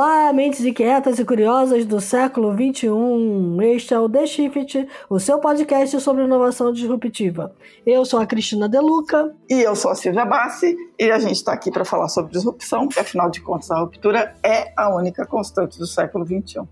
Olá, mentes inquietas e curiosas do século XXI. Este é o The Shift, o seu podcast sobre inovação disruptiva. Eu sou a Cristina Deluca. E eu sou a Silvia Bassi. E a gente está aqui para falar sobre disrupção, porque afinal de contas a ruptura é a única constante do século XXI.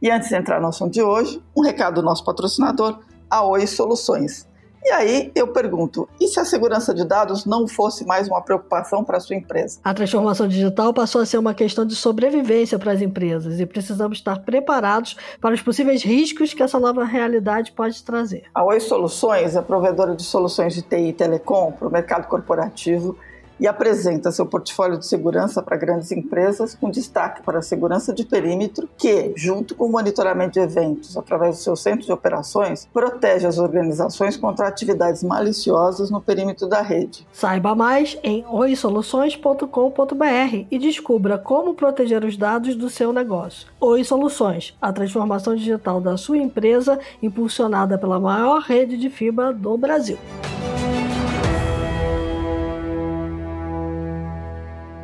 E antes de entrar no assunto de hoje, um recado do nosso patrocinador, a Oi Soluções. E aí eu pergunto: e se a segurança de dados não fosse mais uma preocupação para a sua empresa? A transformação digital passou a ser uma questão de sobrevivência para as empresas e precisamos estar preparados para os possíveis riscos que essa nova realidade pode trazer. A Oi Soluções é provedora de soluções de TI e telecom para o mercado corporativo e apresenta seu portfólio de segurança para grandes empresas, com destaque para a segurança de perímetro, que, junto com o monitoramento de eventos através do seu centro de operações, protege as organizações contra atividades maliciosas no perímetro da rede. Saiba mais em oisoluções.com.br e descubra como proteger os dados do seu negócio. Oi Soluções, a transformação digital da sua empresa, impulsionada pela maior rede de fibra do Brasil.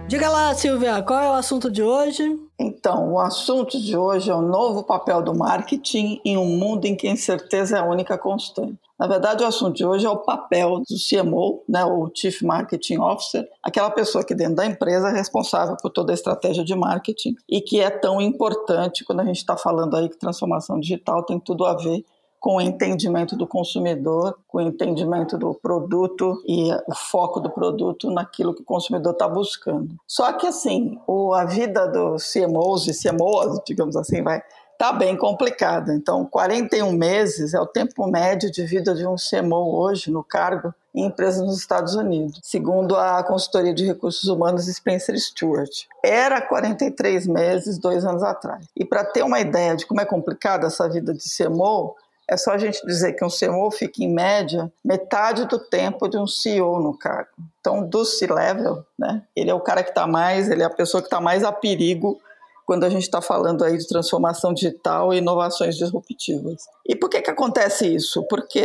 Diga lá, Silvia, qual é o assunto de hoje? Então, o assunto de hoje é o novo papel do marketing em um mundo em que a incerteza é a única constante. Na verdade, o assunto de hoje é o papel do CMO, né, o Chief Marketing Officer, aquela pessoa que dentro da empresa é responsável por toda a estratégia de marketing e que é tão importante quando a gente está falando aí que transformação digital tem tudo a ver com o entendimento do consumidor, com o entendimento do produto e o foco do produto naquilo que o consumidor está buscando. Só que assim, o, a vida dos CMOs e CMOs, digamos assim, vai tá bem complicada. Então, 41 meses é o tempo médio de vida de um CMO hoje no cargo em empresas nos Estados Unidos, segundo a consultoria de recursos humanos Spencer Stewart. Era 43 meses dois anos atrás. E para ter uma ideia de como é complicada essa vida de CMO, é só a gente dizer que um CEO fica, em média, metade do tempo de um CEO no cargo. Então, do C-level, né, ele é o cara que está mais, ele é a pessoa que está mais a perigo quando a gente está falando aí de transformação digital e inovações disruptivas. E por que, que acontece isso? Porque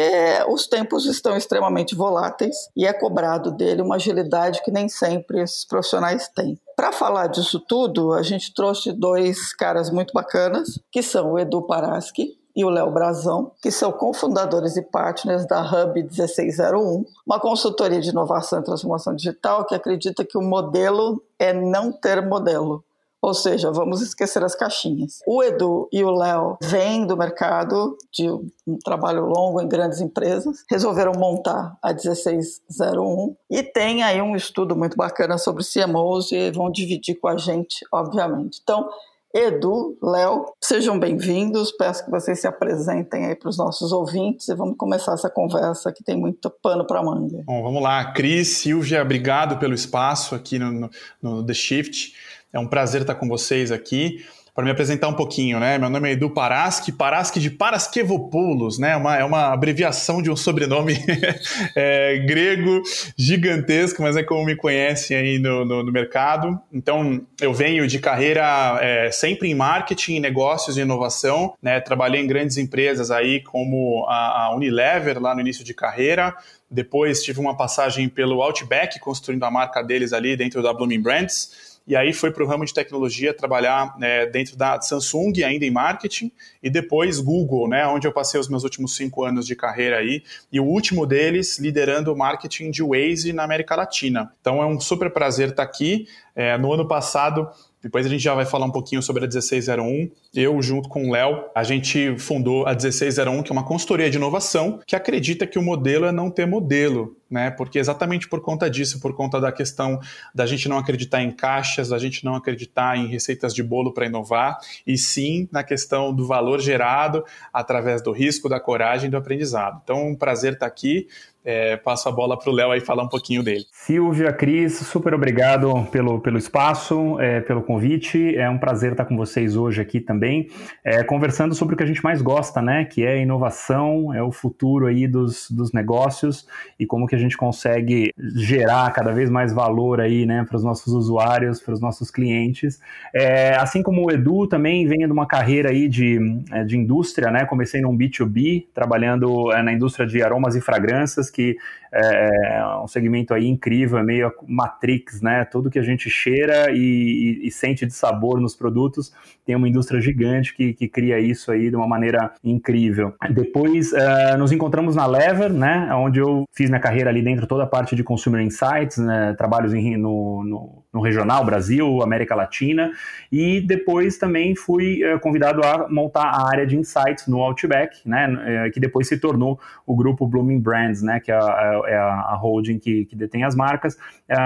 os tempos estão extremamente voláteis e é cobrado dele uma agilidade que nem sempre esses profissionais têm. Para falar disso tudo, a gente trouxe dois caras muito bacanas, que são o Edu Paraski, e o Léo Brazão, que são cofundadores e partners da Hub 1601, uma consultoria de inovação e transformação digital que acredita que o modelo é não ter modelo. Ou seja, vamos esquecer as caixinhas. O Edu e o Léo vêm do mercado de um trabalho longo em grandes empresas, resolveram montar a 1601 e tem aí um estudo muito bacana sobre CMOs e vão dividir com a gente, obviamente. Então, Edu, Léo, sejam bem-vindos. Peço que vocês se apresentem aí para os nossos ouvintes e vamos começar essa conversa que tem muito pano para manga. Bom, vamos lá. Cris, Silvia, obrigado pelo espaço aqui no, no, no The Shift. É um prazer estar com vocês aqui para me apresentar um pouquinho, né? Meu nome é Edu Paraski, Paraski de Paraskevopoulos, né? Uma, é uma abreviação de um sobrenome é, grego gigantesco, mas é como me conhecem aí no, no, no mercado. Então, eu venho de carreira é, sempre em marketing, negócios e inovação, né? Trabalhei em grandes empresas aí como a, a Unilever lá no início de carreira, depois tive uma passagem pelo Outback, construindo a marca deles ali dentro da Blooming Brands e aí foi para o ramo de tecnologia trabalhar né, dentro da Samsung, ainda em marketing, e depois Google, né, onde eu passei os meus últimos cinco anos de carreira aí, e o último deles liderando o marketing de Waze na América Latina. Então é um super prazer estar aqui. É, no ano passado depois a gente já vai falar um pouquinho sobre a 1601. Eu, junto com o Léo, a gente fundou a 1601, que é uma consultoria de inovação que acredita que o modelo é não ter modelo né? Porque exatamente por conta disso, por conta da questão da gente não acreditar em caixas, da gente não acreditar em receitas de bolo para inovar, e sim na questão do valor gerado através do risco, da coragem e do aprendizado. Então, um prazer estar aqui. É, passo a bola para o Léo aí falar um pouquinho dele. Silvia, Cris, super obrigado pelo, pelo espaço, é, pelo convite. É um prazer estar com vocês hoje aqui também, é, conversando sobre o que a gente mais gosta, né? Que é inovação, é o futuro aí dos, dos negócios e como que a gente consegue gerar cada vez mais valor aí, né, para os nossos usuários, para os nossos clientes. É, assim como o Edu também vem de uma carreira aí de, é, de indústria, né, comecei num B2B, trabalhando é, na indústria de aromas e fragrâncias, que é, é um segmento aí incrível, é meio Matrix, né, tudo que a gente cheira e, e, e sente de sabor nos produtos, tem uma indústria gigante que, que cria isso aí de uma maneira incrível. Depois uh, nos encontramos na Lever, né, onde eu fiz minha carreira ali dentro toda a parte de Consumer Insights, né, trabalhos em, no, no, no, regional, Brasil, América Latina, e depois também fui uh, convidado a montar a área de Insights no Outback, né, uh, que depois se tornou o grupo Blooming Brands, né, que é é a holding que, que, detém as marcas,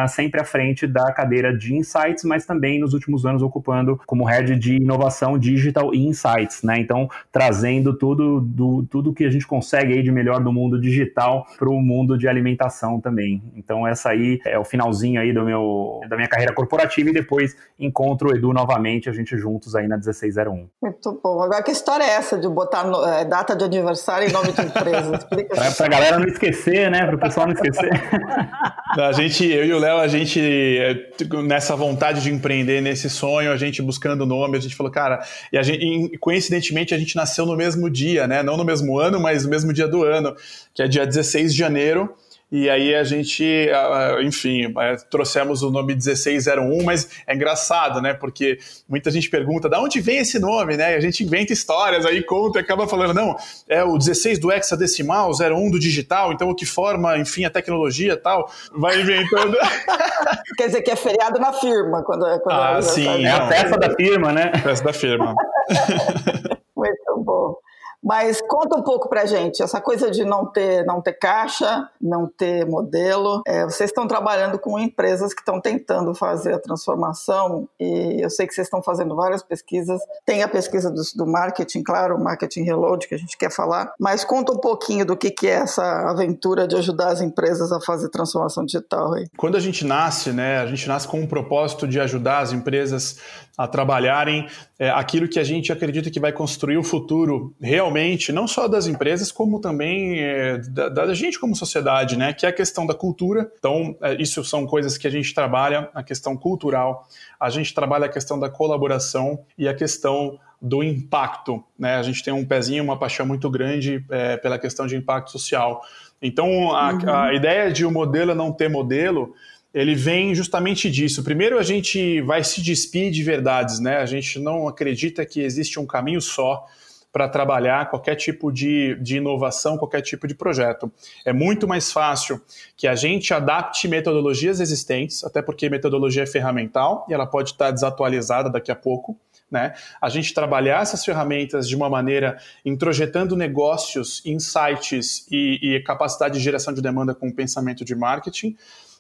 sempre à frente da cadeira de Insights, mas também nos últimos anos ocupando como head de inovação digital e Insights, né, então trazendo tudo, do, tudo que a gente consegue aí de melhor do mundo digital para o mundo de alimentação também. Então essa aí é o finalzinho aí do meu, da minha carreira corporativa e depois encontro o Edu novamente, a gente juntos aí na 1601. Muito bom. Agora que história é essa de botar no, é, data de aniversário em nome de empresa? para a galera não esquecer, né? Para o pessoal não esquecer. a gente, eu e o Léo, a gente nessa vontade de empreender, nesse sonho, a gente buscando nome, a gente falou, cara, e gente, coincidentemente a gente nasceu no mesmo dia, né? Não no mesmo ano, mas no mesmo dia do ano, que é dia 16 de janeiro. E aí a gente, enfim, é, trouxemos o nome 1601, mas é engraçado, né? Porque muita gente pergunta de onde vem esse nome, né? E a gente inventa histórias, aí conta e acaba falando, não, é o 16 do hexadecimal, 01 do digital, então o que forma, enfim, a tecnologia e tal, vai inventando. Quer dizer que é feriado na firma. Quando, quando ah, sim. É a festa da firma, né? Festa da firma. Muito bom. Mas conta um pouco para gente, essa coisa de não ter, não ter caixa, não ter modelo. É, vocês estão trabalhando com empresas que estão tentando fazer a transformação e eu sei que vocês estão fazendo várias pesquisas. Tem a pesquisa do, do marketing, claro, o marketing reload que a gente quer falar. Mas conta um pouquinho do que, que é essa aventura de ajudar as empresas a fazer transformação digital. Aí. Quando a gente nasce, né, a gente nasce com um propósito de ajudar as empresas a trabalharem é, aquilo que a gente acredita que vai construir o futuro realmente, não só das empresas, como também é, da, da, gente como sociedade, né? Que é a questão da cultura. Então, é, isso são coisas que a gente trabalha, a questão cultural, a gente trabalha a questão da colaboração e a questão do impacto, né? A gente tem um pezinho, uma paixão muito grande é, pela questão de impacto social. Então, a, uhum. a ideia de o um modelo não ter modelo ele vem justamente disso. Primeiro, a gente vai se despir de verdades, né? A gente não acredita que existe um caminho só para trabalhar qualquer tipo de, de inovação, qualquer tipo de projeto. É muito mais fácil que a gente adapte metodologias existentes, até porque metodologia é ferramental e ela pode estar desatualizada daqui a pouco. Né? A gente trabalhar essas ferramentas de uma maneira introjetando negócios, insights e, e capacidade de geração de demanda com o pensamento de marketing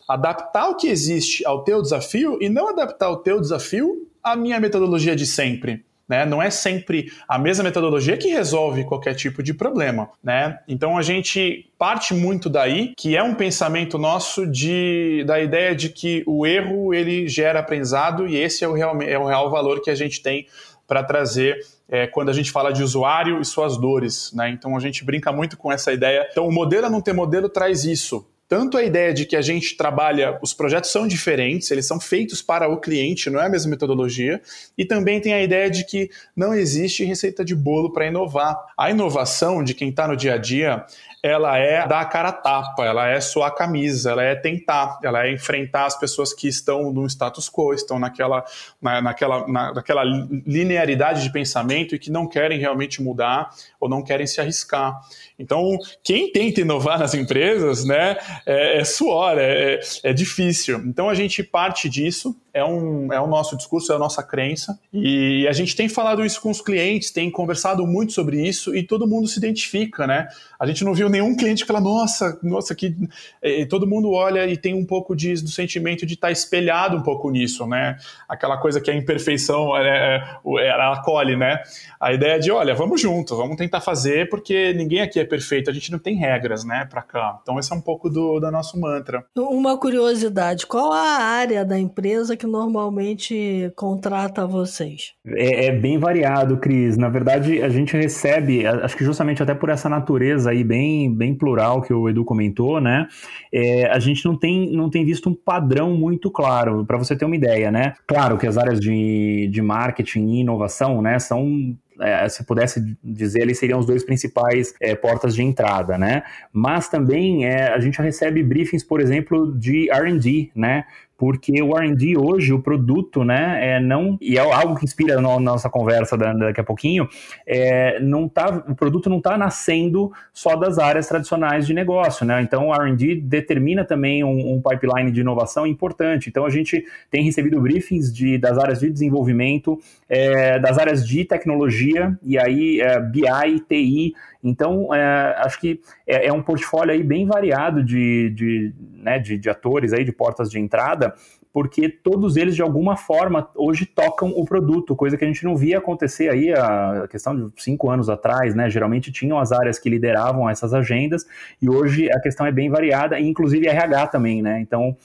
adaptar o que existe ao teu desafio e não adaptar o teu desafio à minha metodologia de sempre. Né? Não é sempre a mesma metodologia que resolve qualquer tipo de problema. Né? Então a gente parte muito daí, que é um pensamento nosso de, da ideia de que o erro ele gera aprendizado e esse é o real, é o real valor que a gente tem para trazer é, quando a gente fala de usuário e suas dores. Né? Então a gente brinca muito com essa ideia. Então o modelo não ter modelo traz isso tanto a ideia de que a gente trabalha, os projetos são diferentes, eles são feitos para o cliente, não é a mesma metodologia, e também tem a ideia de que não existe receita de bolo para inovar. A inovação de quem está no dia a dia, ela é dar a cara a tapa, ela é suar a camisa, ela é tentar, ela é enfrentar as pessoas que estão no status quo, estão naquela, na, naquela, na, naquela linearidade de pensamento e que não querem realmente mudar ou não querem se arriscar. Então, quem tenta inovar nas empresas, né, é, é suor, é, é difícil. Então, a gente parte disso, é, um, é o nosso discurso, é a nossa crença, e a gente tem falado isso com os clientes, tem conversado muito sobre isso, e todo mundo se identifica, né? A gente não viu nenhum cliente que fala, nossa, nossa, que. E todo mundo olha e tem um pouco de, do sentimento de estar tá espelhado um pouco nisso, né? Aquela coisa que a imperfeição é, é, ela acolhe, né? A ideia de, olha, vamos junto, vamos tentar fazer, porque ninguém aqui é perfeito, a gente não tem regras, né, para cá. Então esse é um pouco do, do nosso mantra. Uma curiosidade, qual a área da empresa que que normalmente contrata vocês? É, é, bem variado, Cris. Na verdade, a gente recebe, acho que justamente até por essa natureza aí bem, bem plural que o Edu comentou, né? É, a gente não tem, não tem visto um padrão muito claro, para você ter uma ideia, né? Claro que as áreas de, de marketing e inovação, né, são é, se pudesse dizer, eles seriam os dois principais é, portas de entrada, né? Mas também é, a gente recebe briefings, por exemplo, de R&D, né? Porque o R&D hoje, o produto, né, é não e é algo que inspira a nossa conversa daqui a pouquinho, é, não tá, o produto não está nascendo só das áreas tradicionais de negócio, né? Então o R&D determina também um, um, pipeline de inovação importante. Então a gente tem recebido briefings de, das áreas de desenvolvimento, é, das áreas de tecnologia e aí é, BI, TI então, é, acho que é, é, um portfólio aí bem variado de, de, né, de, de atores, aí, de portas de entrada, porque todos eles, de alguma forma, hoje tocam o produto, coisa que a gente não via acontecer aí a questão de cinco anos atrás, né? Geralmente tinham as áreas que lideravam essas agendas, e hoje a questão é bem variada, e inclusive RH também, né? Então,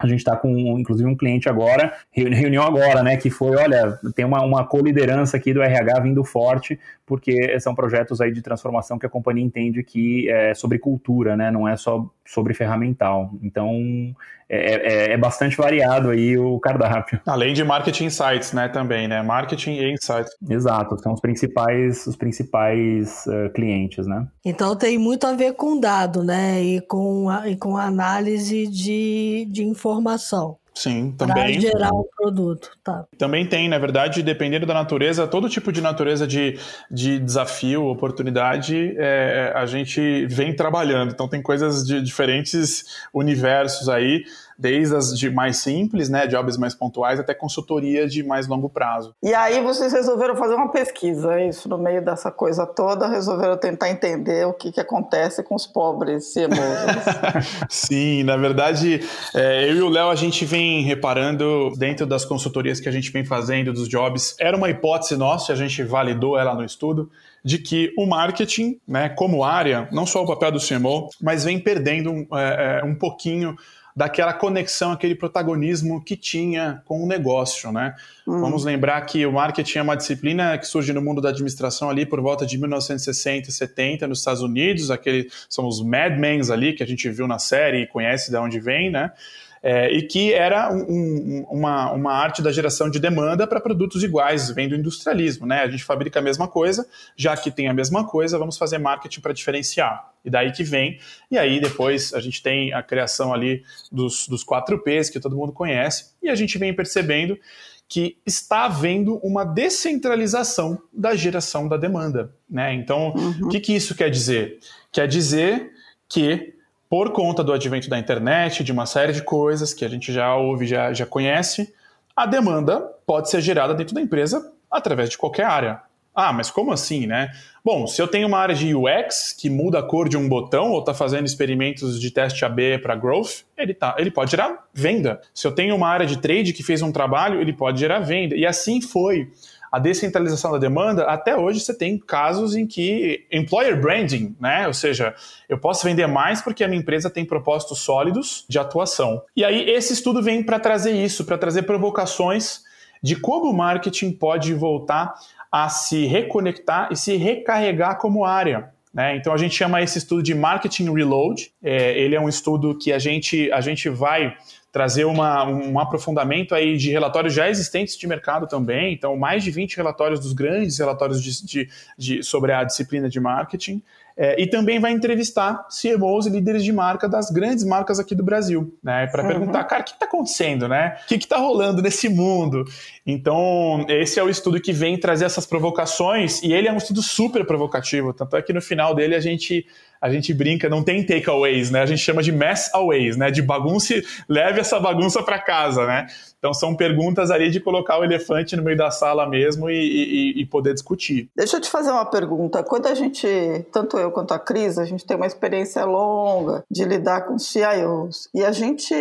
a gente está com, inclusive, um cliente agora, reunião agora, né? Que foi, olha, tem uma, uma co-liderança aqui do RH vindo forte, porque são projetos aí de transformação que a companhia entende que é sobre cultura, né? Não é só sobre ferramental. Então, é, é, é, bastante variado aí o cardápio. Além de marketing insights, né, também, né? Marketing e insights. Exato, são os principais, os principais uh, clientes, né? Então tem muito a ver com dado, né? E com, a, e com análise de, de informação. Sim, também. Para gerar o produto, tá. Também tem, na verdade, dependendo da natureza, todo tipo de natureza de, de desafio, oportunidade, é, a gente vem trabalhando. Então tem coisas de diferentes universos aí desde as de mais simples, né, jobs mais pontuais, até consultoria de mais longo prazo. E aí vocês resolveram fazer uma pesquisa, isso, no meio dessa coisa toda, resolveram tentar entender o que, que acontece com os pobres CMOs. Sim, na verdade, é, eu e o Léo, a gente vem reparando dentro das consultorias que a gente vem fazendo, dos jobs, era uma hipótese nossa, a gente validou ela no estudo, de que o marketing, né, como área, não só o papel do CMO, mas vem perdendo é, é, um pouquinho daquela conexão, aquele protagonismo que tinha com o negócio, né? Hum. Vamos lembrar que o marketing é uma disciplina que surge no mundo da administração ali por volta de 1960 e 70 nos Estados Unidos, aquele são os Mad Men ali que a gente viu na série e conhece de onde vem, né? É, e que era um, um, uma, uma arte da geração de demanda para produtos iguais, vem do industrialismo. Né? A gente fabrica a mesma coisa, já que tem a mesma coisa, vamos fazer marketing para diferenciar. E daí que vem. E aí depois a gente tem a criação ali dos, dos 4Ps, que todo mundo conhece, e a gente vem percebendo que está havendo uma descentralização da geração da demanda. Né? Então, uhum. o que, que isso quer dizer? Quer dizer que por conta do advento da internet, de uma série de coisas que a gente já ouve, já, já conhece, a demanda pode ser gerada dentro da empresa através de qualquer área. Ah, mas como assim, né? Bom, se eu tenho uma área de UX que muda a cor de um botão ou está fazendo experimentos de teste AB para growth, ele, tá, ele pode gerar venda. Se eu tenho uma área de trade que fez um trabalho, ele pode gerar venda. E assim foi a descentralização da demanda, até hoje você tem casos em que employer branding, né? Ou seja, eu posso vender mais porque a minha empresa tem propósitos sólidos de atuação. E aí esse estudo vem para trazer isso, para trazer provocações de como o marketing pode voltar a se reconectar e se recarregar como área. Né? Então a gente chama esse estudo de marketing reload. É, ele é um estudo que a gente, a gente vai trazer uma, um aprofundamento aí de relatórios já existentes de mercado também, então mais de 20 relatórios dos grandes relatórios de, de, de sobre a disciplina de marketing, é, e também vai entrevistar CMOs e líderes de marca das grandes marcas aqui do Brasil, né? Para uhum. perguntar, cara, o que está acontecendo, né? O que está rolando nesse mundo? Então, esse é o estudo que vem trazer essas provocações, e ele é um estudo super provocativo, tanto é que no final dele a gente a gente brinca, não tem takeaways, né? A gente chama de mess aways, né? De bagunça, leve essa bagunça para casa, né? Então são perguntas ali de colocar o elefante no meio da sala mesmo e, e, e, poder discutir. Deixa eu te fazer uma pergunta. Quando a gente, tanto eu quanto a Cris, a gente tem uma experiência longa de lidar com CIOs. E a gente,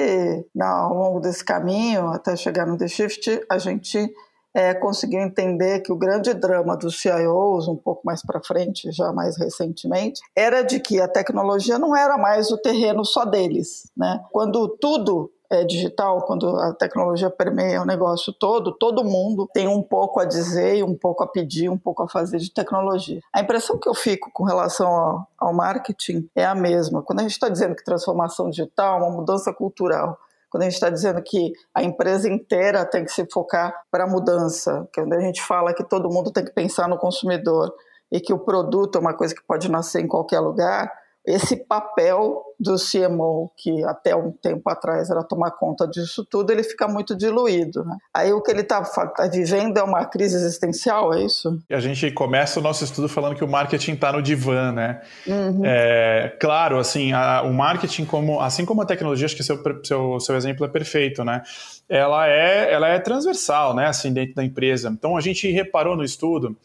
ao longo desse caminho, até chegar no The Shift, a gente é, conseguiu entender que o grande drama dos CIOs, um pouco mais para frente, já mais recentemente, era de que a tecnologia não era mais o terreno só deles. Né? Quando tudo é, digital, quando a tecnologia permeia o negócio todo, todo mundo tem um pouco a dizer, um pouco a pedir, um pouco a fazer de tecnologia. A impressão que eu fico com relação ao, ao marketing é a mesma. Quando a gente está dizendo que transformação digital é uma mudança cultural, quando a gente está dizendo que a empresa inteira tem que se focar para a mudança, quando a gente fala que todo mundo tem que pensar no consumidor e que o produto é uma coisa que pode nascer em qualquer lugar, esse papel do CMO, que até um tempo atrás era tomar conta disso tudo, ele fica muito diluído. Né? Aí o que ele está tá vivendo é uma crise existencial, é isso? E a gente começa o nosso estudo falando que o marketing está no divã, né? Uhum. É, claro, assim, a, o marketing, como, assim como a tecnologia, acho que seu, seu, seu exemplo é perfeito, né? Ela é, ela é transversal, né? Assim, dentro da empresa. Então a gente reparou no estudo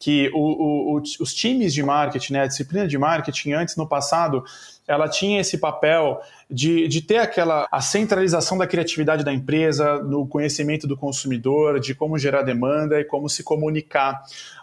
que o, o, os times de marketing, né, a disciplina de marketing antes no passado, ela tinha esse papel de, de ter aquela a centralização da criatividade da empresa, no conhecimento do consumidor, de como gerar demanda e como se comunicar.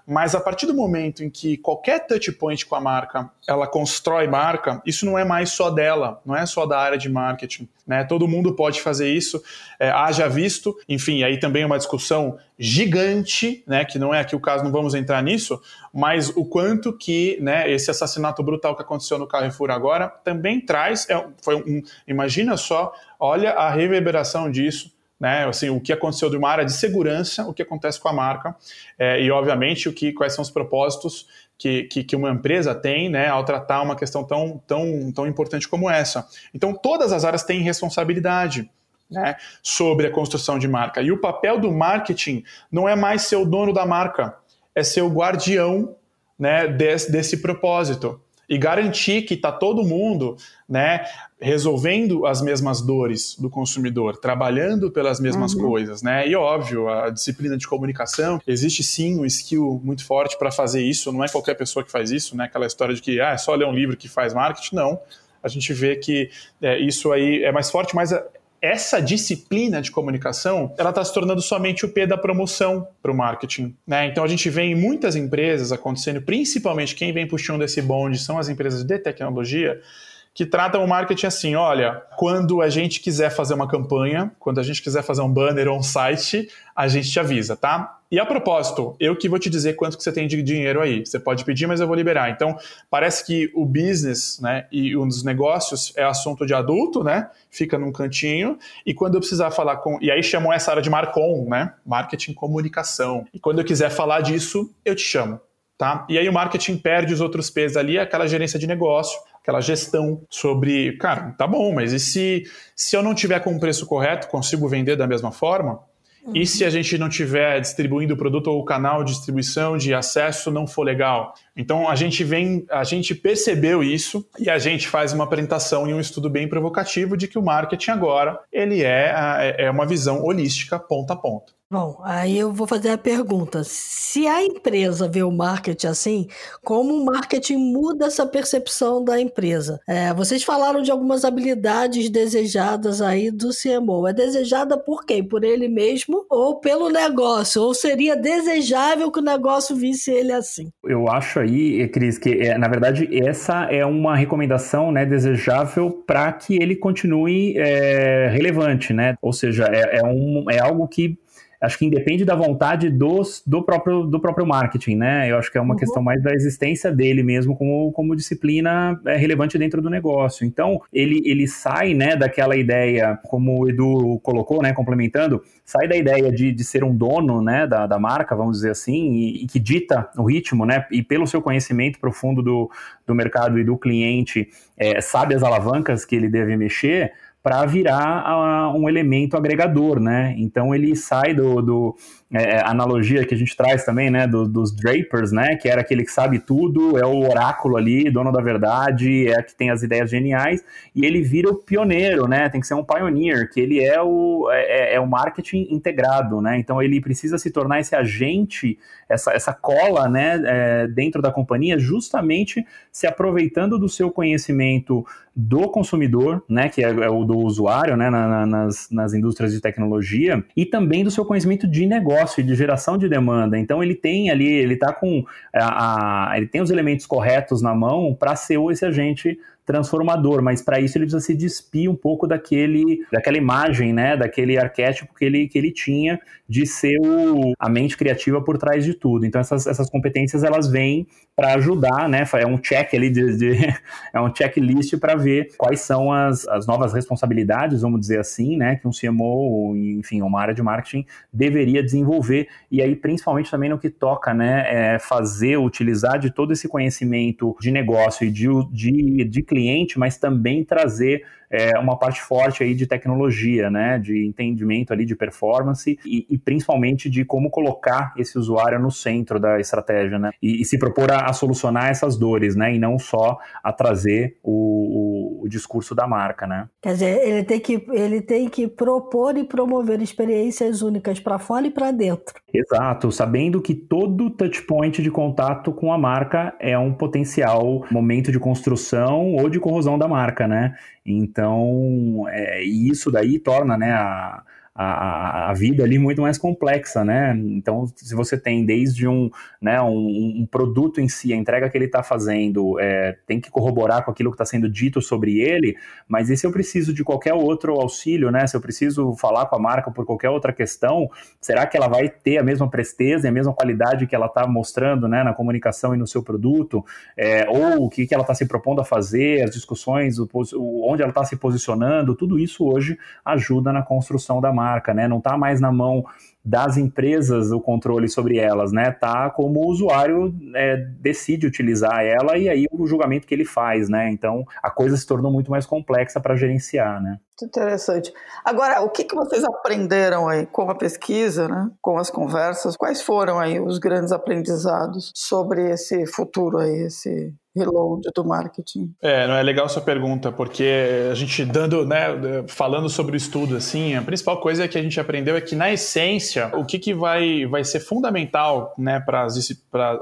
Mas a partir do momento em que qualquer touch point com a marca, ela constrói marca, isso não é mais só dela, não é só da área de marketing. Né? Todo mundo pode fazer isso, é, haja visto. Enfim, aí também é uma discussão gigante, né, que não é aqui o caso, não vamos entrar nisso, mas o quanto que né, esse assassinato brutal que aconteceu no Carrefour agora também traz, é, foi um, imagina só, olha a reverberação disso né? Assim, o que aconteceu de uma área de segurança, o que acontece com a marca é, e, obviamente, o que, quais são os propósitos que, que, que, uma empresa tem né, ao tratar uma questão tão, tão, tão importante como essa. Então, todas as áreas têm responsabilidade. Né, sobre a construção de marca. E o papel do marketing não é mais ser o dono da marca, é ser o guardião né, desse, desse propósito e garantir que está todo mundo né, resolvendo as mesmas dores do consumidor, trabalhando pelas mesmas uhum. coisas. Né? E óbvio, a disciplina de comunicação, existe sim um skill muito forte para fazer isso, não é qualquer pessoa que faz isso, né? aquela história de que ah, é só ler um livro que faz marketing, não. A gente vê que é, isso aí é mais forte, mas essa disciplina de comunicação, ela está se tornando somente o P da promoção para o marketing. Né? Então a gente vê em muitas empresas acontecendo, principalmente quem vem puxando esse bonde são as empresas de tecnologia, que tratam o marketing assim: olha, quando a gente quiser fazer uma campanha, quando a gente quiser fazer um banner ou um site, a gente te avisa, tá? E a propósito, eu que vou te dizer quanto que você tem de dinheiro aí. Você pode pedir, mas eu vou liberar. Então, parece que o business, né, e um dos negócios é assunto de adulto, né? Fica num cantinho. E quando eu precisar falar com, e aí chamam essa área de Marcom, né? Marketing comunicação. E quando eu quiser falar disso, eu te chamo. Tá? E aí o marketing perde os outros P's ali, aquela gerência de negócio, aquela gestão sobre, cara, tá bom, mas e se, se eu não tiver com o preço correto, consigo vender da mesma forma? Uhum. E se a gente não tiver distribuindo o produto ou o canal de distribuição de acesso não for legal? Então a gente vem, a gente percebeu isso e a gente faz uma apresentação e um estudo bem provocativo de que o marketing agora ele é, é, é uma visão holística ponta a ponta. Bom, aí eu vou fazer a pergunta: se a empresa vê o marketing assim, como o marketing muda essa percepção da empresa? É, vocês falaram de algumas habilidades desejadas aí do CMO. É desejada por quem? Por ele mesmo ou pelo negócio? Ou seria desejável que o negócio visse ele assim? Eu acho aí, Cris, que é, na verdade essa é uma recomendação né, desejável para que ele continue é, relevante, né? Ou seja, é, é, um, é algo que acho que independe da vontade dos, do, próprio, do próprio marketing, né? Eu acho que é uma uhum. questão mais da existência dele mesmo como, como disciplina é, relevante dentro do negócio. Então, ele, ele sai, né, daquela ideia, como o Edu colocou, né, complementando, sai da ideia de, de ser um dono, né, da, da marca, vamos dizer assim, e, e que dita o ritmo, né, e pelo seu conhecimento profundo do, do mercado e do cliente, é, sabe as alavancas que ele deve mexer, para virar uh, um elemento agregador, né? Então ele sai do, do é, analogia que a gente traz também, né, do, dos Drapers, né, que era aquele que sabe tudo, é o oráculo ali, dono da verdade, é que tem as ideias geniais, e ele vira o pioneiro, né, tem que ser um pioneer, que ele é o, é, é, é o marketing integrado, né, então ele precisa se tornar esse agente, essa, essa cola, né, é, dentro da companhia, justamente se aproveitando do seu conhecimento do consumidor, né, que é, é o do usuário, né, na, na, nas, nas indústrias de tecnologia, e também do seu conhecimento de negócio, negócio de geração de demanda. Então ele tem ali, ele tá com a, a ele tem os elementos corretos na mão para ser esse agente transformador, mas para isso ele precisa se despir um pouco daquele, daquela imagem, né, daquele arquétipo que ele, que ele tinha de ser o, a mente criativa por trás de tudo. Então essas, essas competências elas vêm para ajudar, né? É um check ali de, de é um checklist para ver quais são as, as novas responsabilidades, vamos dizer assim, né? Que um CMO, enfim, uma área de marketing deveria desenvolver e aí principalmente também no que toca, né? É fazer, utilizar de todo esse conhecimento de negócio e de, de, de cliente, mas também trazer é, uma parte forte aí de tecnologia, né, de entendimento ali de performance e, e principalmente de como colocar esse usuário no centro da estratégia, né, e, e se propor a, a, solucionar essas dores, né, e não só a trazer o, o, o discurso da marca, né. Quer dizer, ele tem que, ele tem que propor e promover experiências únicas para fora e para dentro. Exato, sabendo que todo touchpoint de contato com a marca é um potencial momento de construção ou de corrosão da marca, né? Então, é, isso daí torna né, a, a, a vida ali muito mais complexa, né? Então, se você tem desde um, né, um, um produto em si, a entrega que ele está fazendo, é, tem que corroborar com aquilo que está sendo dito sobre ele, mas e se eu preciso de qualquer outro auxílio, né? Se eu preciso falar com a marca por qualquer outra questão, será que ela vai ter a mesma presteza e a mesma qualidade que ela está mostrando né, na comunicação e no seu produto? É, ou o que, que ela está se propondo a fazer, as discussões, o, onde ela está se posicionando, tudo isso hoje ajuda na construção da marca marca, né? Não está mais na mão das empresas o controle sobre elas, né? Tá como o usuário é, decide utilizar ela e aí o julgamento que ele faz, né? Então a coisa se tornou muito mais complexa para gerenciar, né? Muito interessante. Agora, o que, que vocês aprenderam aí com a pesquisa, né? Com as conversas? Quais foram aí os grandes aprendizados sobre esse futuro aí, esse reload do marketing? É, não é legal sua pergunta, porque a gente dando, né, falando sobre o estudo assim, a principal coisa que a gente aprendeu é que na essência, o que, que vai, vai ser fundamental, né, para as,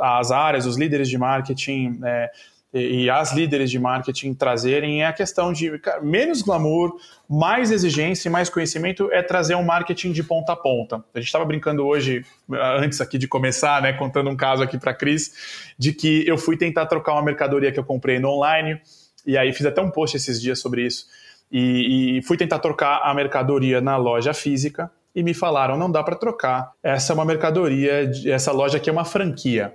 as áreas, os líderes de marketing, é, e, as líderes de marketing trazerem é a questão de cara, menos glamour, mais exigência e mais conhecimento é trazer um marketing de ponta a ponta. A gente estava brincando hoje, antes aqui de começar, né, contando um caso aqui para a Cris, de que eu fui tentar trocar uma mercadoria que eu comprei no online, e aí fiz até um post esses dias sobre isso, e, e fui tentar trocar a mercadoria na loja física, e me falaram, não dá para trocar, essa é uma mercadoria, essa loja aqui é uma franquia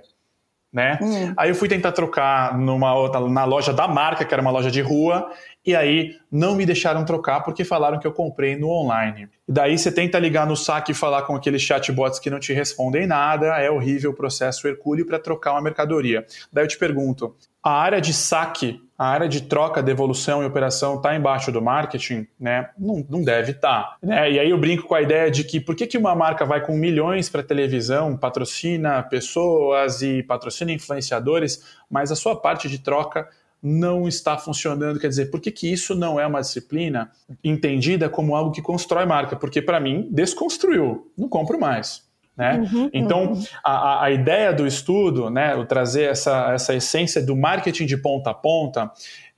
né? Hum. Aí eu fui tentar trocar numa outra, na loja da marca, que era uma loja de rua, e aí não me deixaram trocar porque falaram que eu comprei no online. E daí você tenta ligar no saque e falar com aqueles chatbots que não te respondem nada, é horrível o processo hercúleo para trocar uma mercadoria. Daí eu te pergunto, a área de saque, a área de troca, devolução e operação está embaixo do marketing, né? Não, não deve estar. Tá, né? E aí eu brinco com a ideia de que por que, que uma marca vai com milhões para televisão, patrocina pessoas e patrocina influenciadores, mas a sua parte de troca não está funcionando. Quer dizer, por que, que isso não é uma disciplina entendida como algo que constrói marca? Porque, para mim, desconstruiu. Não compro mais. Né? Uhum, então, uhum. A, a ideia do estudo, né, o trazer essa, essa essência do marketing de ponta a ponta,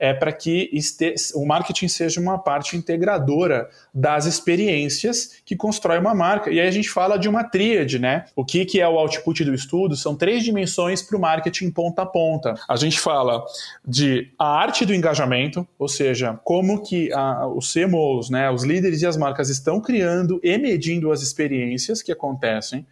é para que este, o marketing seja uma parte integradora das experiências que constrói uma marca. E aí a gente fala de uma tríade, né? O que, que é o output do estudo? São três dimensões para o marketing ponta a ponta. A gente fala de a arte do engajamento, ou seja, como que a, os CMOs, né, os líderes e as marcas estão criando e medindo as experiências que acontecem.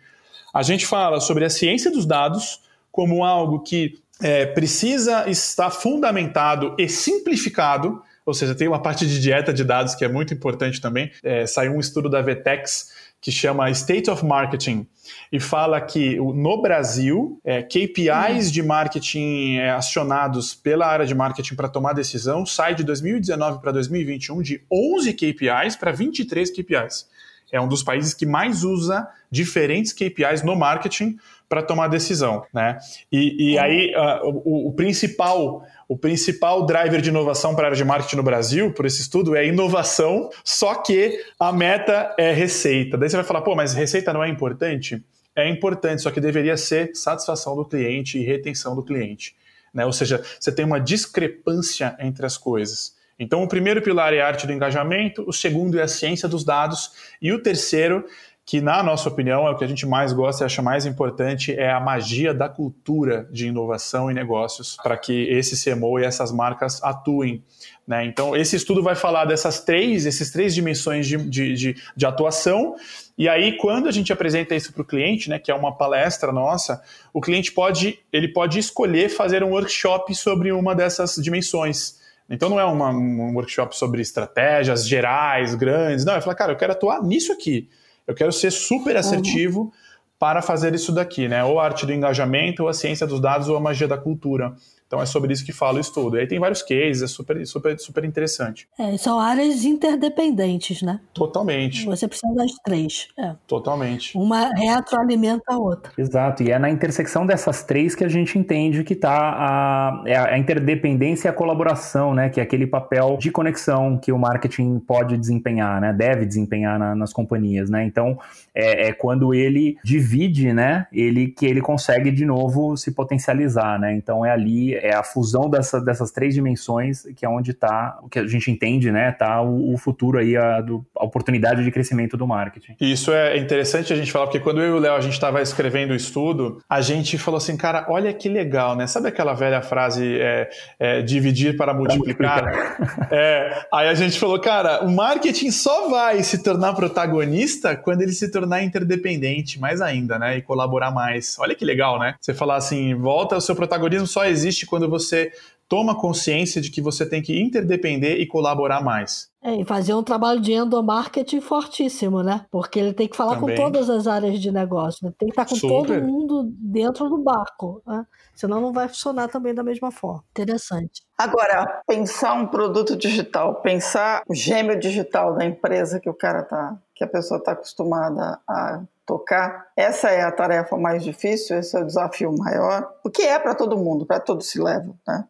A gente fala sobre a ciência dos dados como algo que é, precisa estar fundamentado e simplificado, ou seja, tem uma parte de dieta de dados que é muito importante também. É, saiu um estudo da Vetex que chama State of Marketing e fala que no Brasil, é, KPIs de marketing é, acionados pela área de marketing para tomar decisão sai de 2019 para 2021 de 11 KPIs para 23 KPIs. É um dos países que mais usa diferentes KPIs no marketing para tomar decisão, né? E, e uhum. aí uh, o, o, principal o principal driver de inovação para a área de marketing no Brasil, por esse estudo, é inovação, só que a meta é receita. Daí você vai falar, pô, mas receita não é importante? É importante, só que deveria ser satisfação do cliente e retenção do cliente. Né? Ou seja, você tem uma discrepância entre as coisas. Então, o primeiro pilar é a arte do engajamento, o segundo é a ciência dos dados, e o terceiro que, na nossa opinião, é o que a gente mais gosta e acha mais importante, é a magia da cultura de inovação e negócios para que esse CMO e essas marcas atuem. Né? Então, esse estudo vai falar dessas três, esses três dimensões de, de, de, de atuação. E aí, quando a gente apresenta isso para o cliente, né, que é uma palestra nossa, o cliente pode, ele pode escolher fazer um workshop sobre uma dessas dimensões. Então não é uma, um workshop sobre estratégias gerais, grandes. Não, é falar, cara, eu quero atuar nisso aqui. Eu quero ser super assertivo uhum. para fazer isso daqui, né? Ou a arte do engajamento, ou a ciência dos dados, ou a magia da cultura. Então é sobre isso que fala o estudo. E aí tem vários cases, é super, super, super interessante. É, são áreas interdependentes, né? Totalmente. Você precisa das três. É. Totalmente. Uma retroalimenta a outra. Exato. E é na intersecção dessas três que a gente entende que está a, é a interdependência e a colaboração, né? Que é aquele papel de conexão que o marketing pode desempenhar, né? Deve desempenhar na, nas companhias, né? Então é, é, quando ele divide, né? Ele que ele consegue de novo se potencializar, né? Então é ali é a fusão dessa, dessas três dimensões que é onde está o que a gente entende, né? Tá o, o futuro aí, a, do, a, oportunidade de crescimento do marketing. Isso é interessante a gente falar, porque quando eu e o Léo a gente estava escrevendo o estudo, a gente falou assim, cara, olha que legal, né? Sabe aquela velha frase é, é, dividir para multiplicar? multiplicar. é, aí a gente falou, cara, o marketing só vai se tornar protagonista quando ele se tornar interdependente, mais ainda, né? E colaborar mais. Olha que legal, né? Você falar assim, volta, o seu protagonismo só existe quando você toma consciência de que você tem que interdepender e colaborar mais. É, e fazer um trabalho de endomarketing fortíssimo, né? Porque ele tem que falar Também. com todas as áreas de negócio, né? tem que estar com Super. todo mundo dentro do barco, né? Senão não vai funcionar também da mesma forma. Interessante. Agora, pensar um produto digital, pensar o gêmeo digital da empresa que o cara tá, que a pessoa está acostumada a tocar. Essa é a tarefa mais difícil, esse é o desafio maior, o que é para todo mundo, para todos se leva, né?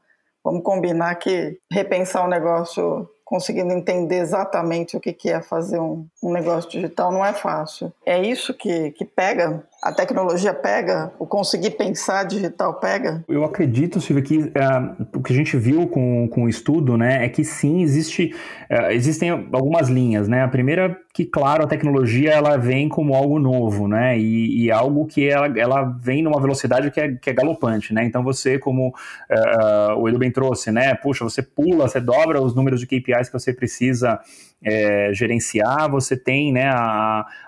Vamos combinar que repensar o um negócio conseguindo entender exatamente o que é fazer um, um negócio digital não é fácil. É isso que, que pega a tecnologia pega? O conseguir pensar digital pega? Eu acredito, Silvia, que uh, o que a gente viu com, com o estudo né, é que sim, existe, uh, existem algumas linhas. Né? A primeira que, claro, a tecnologia ela vem como algo novo, né? E, e algo que ela, ela vem numa velocidade que é, que é galopante, né? Então você, como uh, o Edu bem trouxe, né? Puxa, você pula, você dobra os números de KPIs que você precisa é, gerenciar, você tem né,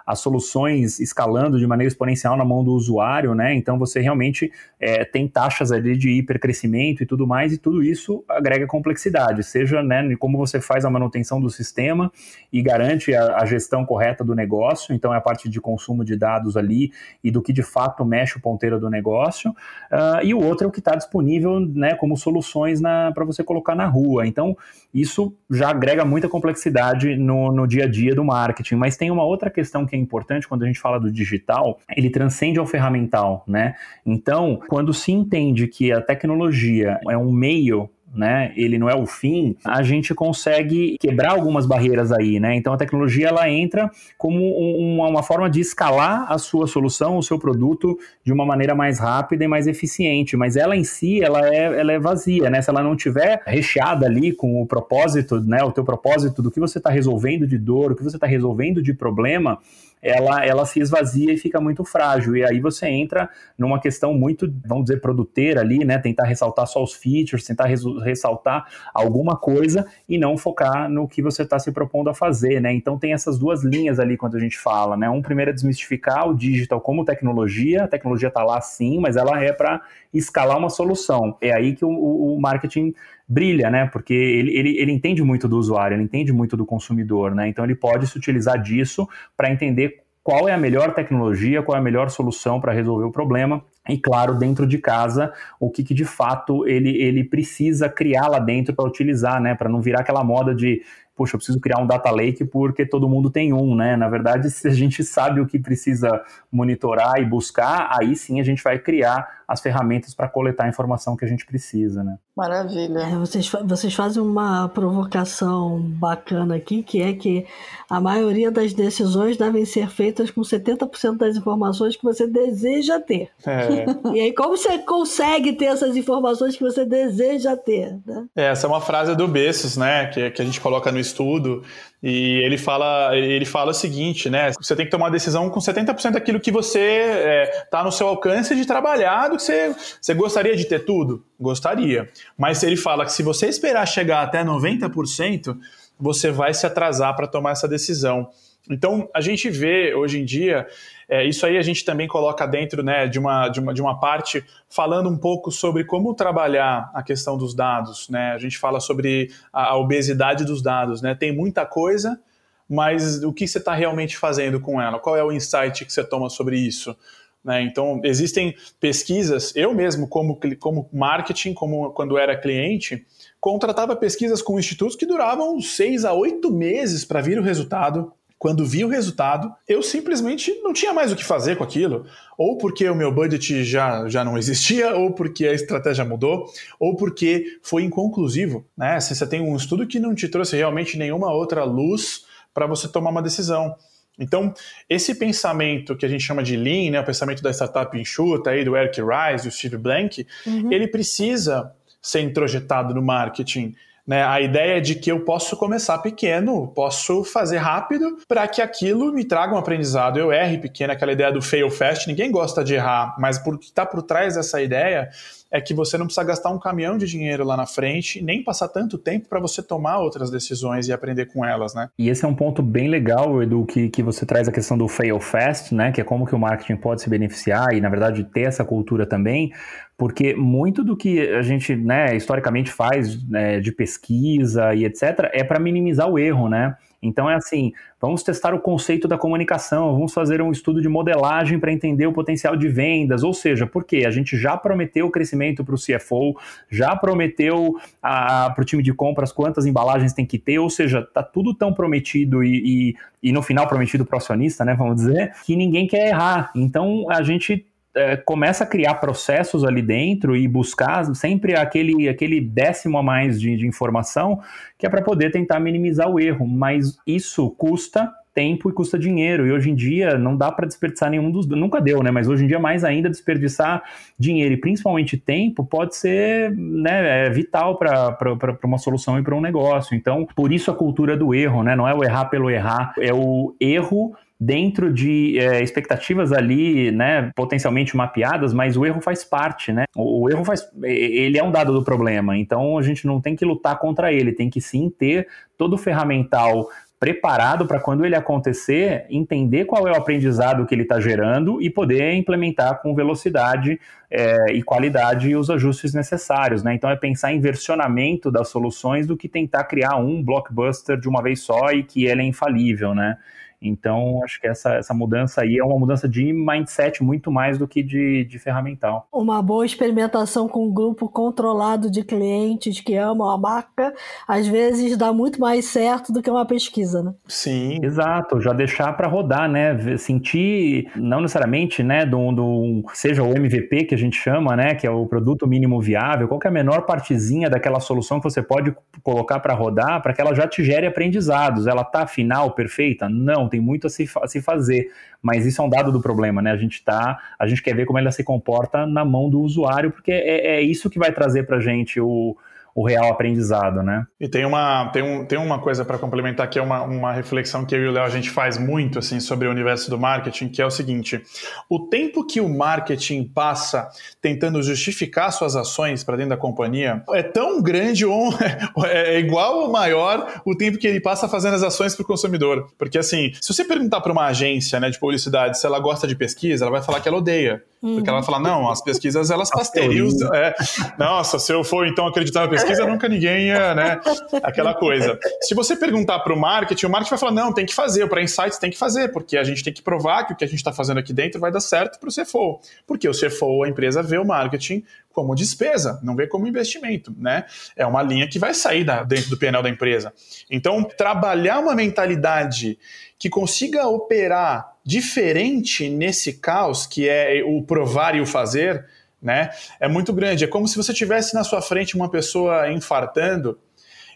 as soluções escalando de maneira exponencial na mão do usuário, né? Então você realmente é, tem taxas ali de hipercrescimento e tudo mais, e tudo isso agrega complexidade, seja né, como você faz a manutenção do sistema e garante a, a, gestão correta do negócio, então é a parte de consumo de dados ali e do que de fato mexe o ponteiro do negócio, uh, e o outro é o que está disponível né, como soluções para você colocar na rua. Então, isso já agrega muita complexidade no, no dia a dia do marketing. Mas tem uma outra questão que é importante quando a gente fala do digital, ele transcende ao ferramental, né? Então, quando se entende que a tecnologia é um meio né? Ele não é o fim. A gente consegue quebrar algumas barreiras aí, né? Então a tecnologia ela entra como uma, forma de escalar a sua solução, o seu produto de uma maneira mais rápida e mais eficiente. Mas ela em si ela é, ela é vazia, né? Se ela não tiver recheada ali com o propósito, né? O teu propósito do que você está resolvendo de dor, o que você está resolvendo de problema, ela, ela se esvazia e fica muito frágil. E aí você entra numa questão muito, vamos dizer, produteira ali, né? Tentar ressaltar só os features, tentar ressaltar alguma coisa e não focar no que você está se propondo a fazer, né? Então tem essas duas linhas ali quando a gente fala, né? Um primeiro é desmistificar o digital como tecnologia, a tecnologia está lá sim, mas ela é para escalar uma solução. É aí que o, o marketing brilha, né? Porque ele, ele, ele entende muito do usuário, ele entende muito do consumidor, né? Então ele pode se utilizar disso para entender qual é a melhor tecnologia, qual é a melhor solução para resolver o problema e claro, dentro de casa, o que, que de fato ele, ele precisa criar lá dentro para utilizar, né? Para não virar aquela moda de poxa, eu preciso criar um data lake porque todo mundo tem um, né? Na verdade, se a gente sabe o que precisa monitorar e buscar, aí sim a gente vai criar as ferramentas para coletar a informação que a gente precisa, né? Maravilha. É, vocês, vocês fazem uma provocação bacana aqui, que é que a maioria das decisões devem ser feitas com 70% das informações que você deseja ter. É. e aí, como você consegue ter essas informações que você deseja ter? Né? É, essa é uma frase do Bessos, né? Que, que a gente coloca no estudo e ele fala, ele fala o seguinte, né? Você tem que tomar decisão com 70% daquilo que você está é, no seu alcance de trabalhar, do que você, você gostaria de ter tudo? Gostaria. Mas ele fala que se você esperar chegar até 90%, você vai se atrasar para tomar essa decisão. Então, a gente vê hoje em dia, é, isso aí a gente também coloca dentro né, de, uma, de, uma, de uma parte falando um pouco sobre como trabalhar a questão dos dados. Né? A gente fala sobre a, a obesidade dos dados. Né? Tem muita coisa, mas o que você está realmente fazendo com ela? Qual é o insight que você toma sobre isso? Né? Então, existem pesquisas, eu mesmo, como, como marketing, como quando era cliente, contratava pesquisas com institutos que duravam seis a oito meses para vir o resultado quando vi o resultado, eu simplesmente não tinha mais o que fazer com aquilo. Ou porque o meu budget já, já não existia, ou porque a estratégia mudou, ou porque foi inconclusivo. Né? Se você tem um estudo que não te trouxe realmente nenhuma outra luz para você tomar uma decisão. Então, esse pensamento que a gente chama de Lean, né, o pensamento da startup enxuta, aí, do Eric Rice, do Steve Blank, uhum. ele precisa ser introjetado no marketing. Né? A ideia é de que eu posso começar pequeno, posso fazer rápido para que aquilo me traga um aprendizado. Eu erre pequeno, aquela ideia do fail fast, ninguém gosta de errar, mas por que está por trás dessa ideia é que você não precisa gastar um caminhão de dinheiro lá na frente, nem passar tanto tempo para você tomar outras decisões e aprender com elas, né? E esse é um ponto bem legal, Edu, que, que você traz a questão do fail fast, né? Que é como que o marketing pode se beneficiar e, na verdade, ter essa cultura também, porque muito do que a gente, né, historicamente faz né, de pesquisa e etc, é para minimizar o erro, né? Então é assim, vamos testar o conceito da comunicação, vamos fazer um estudo de modelagem para entender o potencial de vendas, ou seja, porque a gente já prometeu crescimento para o CFO, já prometeu para o time de compras quantas embalagens tem que ter, ou seja, tá tudo tão prometido e, e, e no final prometido para o acionista, né, vamos dizer, que ninguém quer errar. Então a gente é, começa a criar processos ali dentro e buscar sempre aquele, aquele décimo a mais de, de informação que é para poder tentar minimizar o erro. Mas isso custa tempo e custa dinheiro. E hoje em dia não dá para desperdiçar nenhum dos. Nunca deu, né? Mas hoje em dia, mais ainda, desperdiçar dinheiro e principalmente tempo pode ser né, é vital para uma solução e para um negócio. Então, por isso a cultura do erro, né? Não é o errar pelo errar, é o erro dentro de é, expectativas ali, né, potencialmente mapeadas, mas o erro faz parte, né? O, o, erro faz, ele é um dado do problema, então a gente não tem que lutar contra ele, tem que sim ter todo o ferramental preparado para quando ele acontecer, entender qual é o aprendizado que ele está gerando e poder implementar com velocidade é, e qualidade os ajustes necessários. Né? Então é pensar em versionamento das soluções do que tentar criar um blockbuster de uma vez só e que ele é infalível. Né? Então, acho que essa, essa mudança aí é uma mudança de mindset muito mais do que de, de ferramental. Uma boa experimentação com um grupo controlado de clientes que amam a marca, às vezes dá muito mais certo do que uma pesquisa, né? Sim. Exato, já deixar para rodar, né? Sentir, não necessariamente, né, do, do, seja o MVP que a gente chama, né, que é o produto mínimo viável, qual é a menor partezinha daquela solução que você pode colocar para rodar para que ela já te gere aprendizados. Ela tá final, perfeita? Não, tem muito a se, a se fazer, mas isso é um dado do problema, né? A gente tá, a gente quer ver como ela se comporta na mão do usuário, porque é, é isso que vai trazer para gente o, o real aprendizado, né? E tem uma, tem um, tem uma coisa para complementar que é uma, uma reflexão que eu e o Léo a gente faz muito assim sobre o universo do marketing, que é o seguinte: o tempo que o marketing passa tentando justificar suas ações para dentro da companhia é tão grande ou é, igual ou maior o tempo que ele passa fazendo as ações para o consumidor. Porque assim, se você perguntar para uma agência né, de publicidade se ela gosta de pesquisa, ela vai falar que ela odeia. Porque ela vai falar, não, as pesquisas elas pasteurizam. É, nossa, se eu for então acreditar na pesquisa, nunca ninguém ia, né? Aquela coisa. Se você perguntar para o marketing, o marketing vai falar, não, tem que fazer, para insights tem que fazer, porque a gente tem que provar que o que a gente está fazendo aqui dentro vai dar certo para o CFO. Porque o CFO, a empresa, vê o marketing como despesa, não vê como investimento, né? É uma linha que vai sair da, dentro do PNL da empresa. Então, trabalhar uma mentalidade que consiga operar diferente nesse caos, que é o provar e o fazer, né? É muito grande. É como se você tivesse na sua frente uma pessoa infartando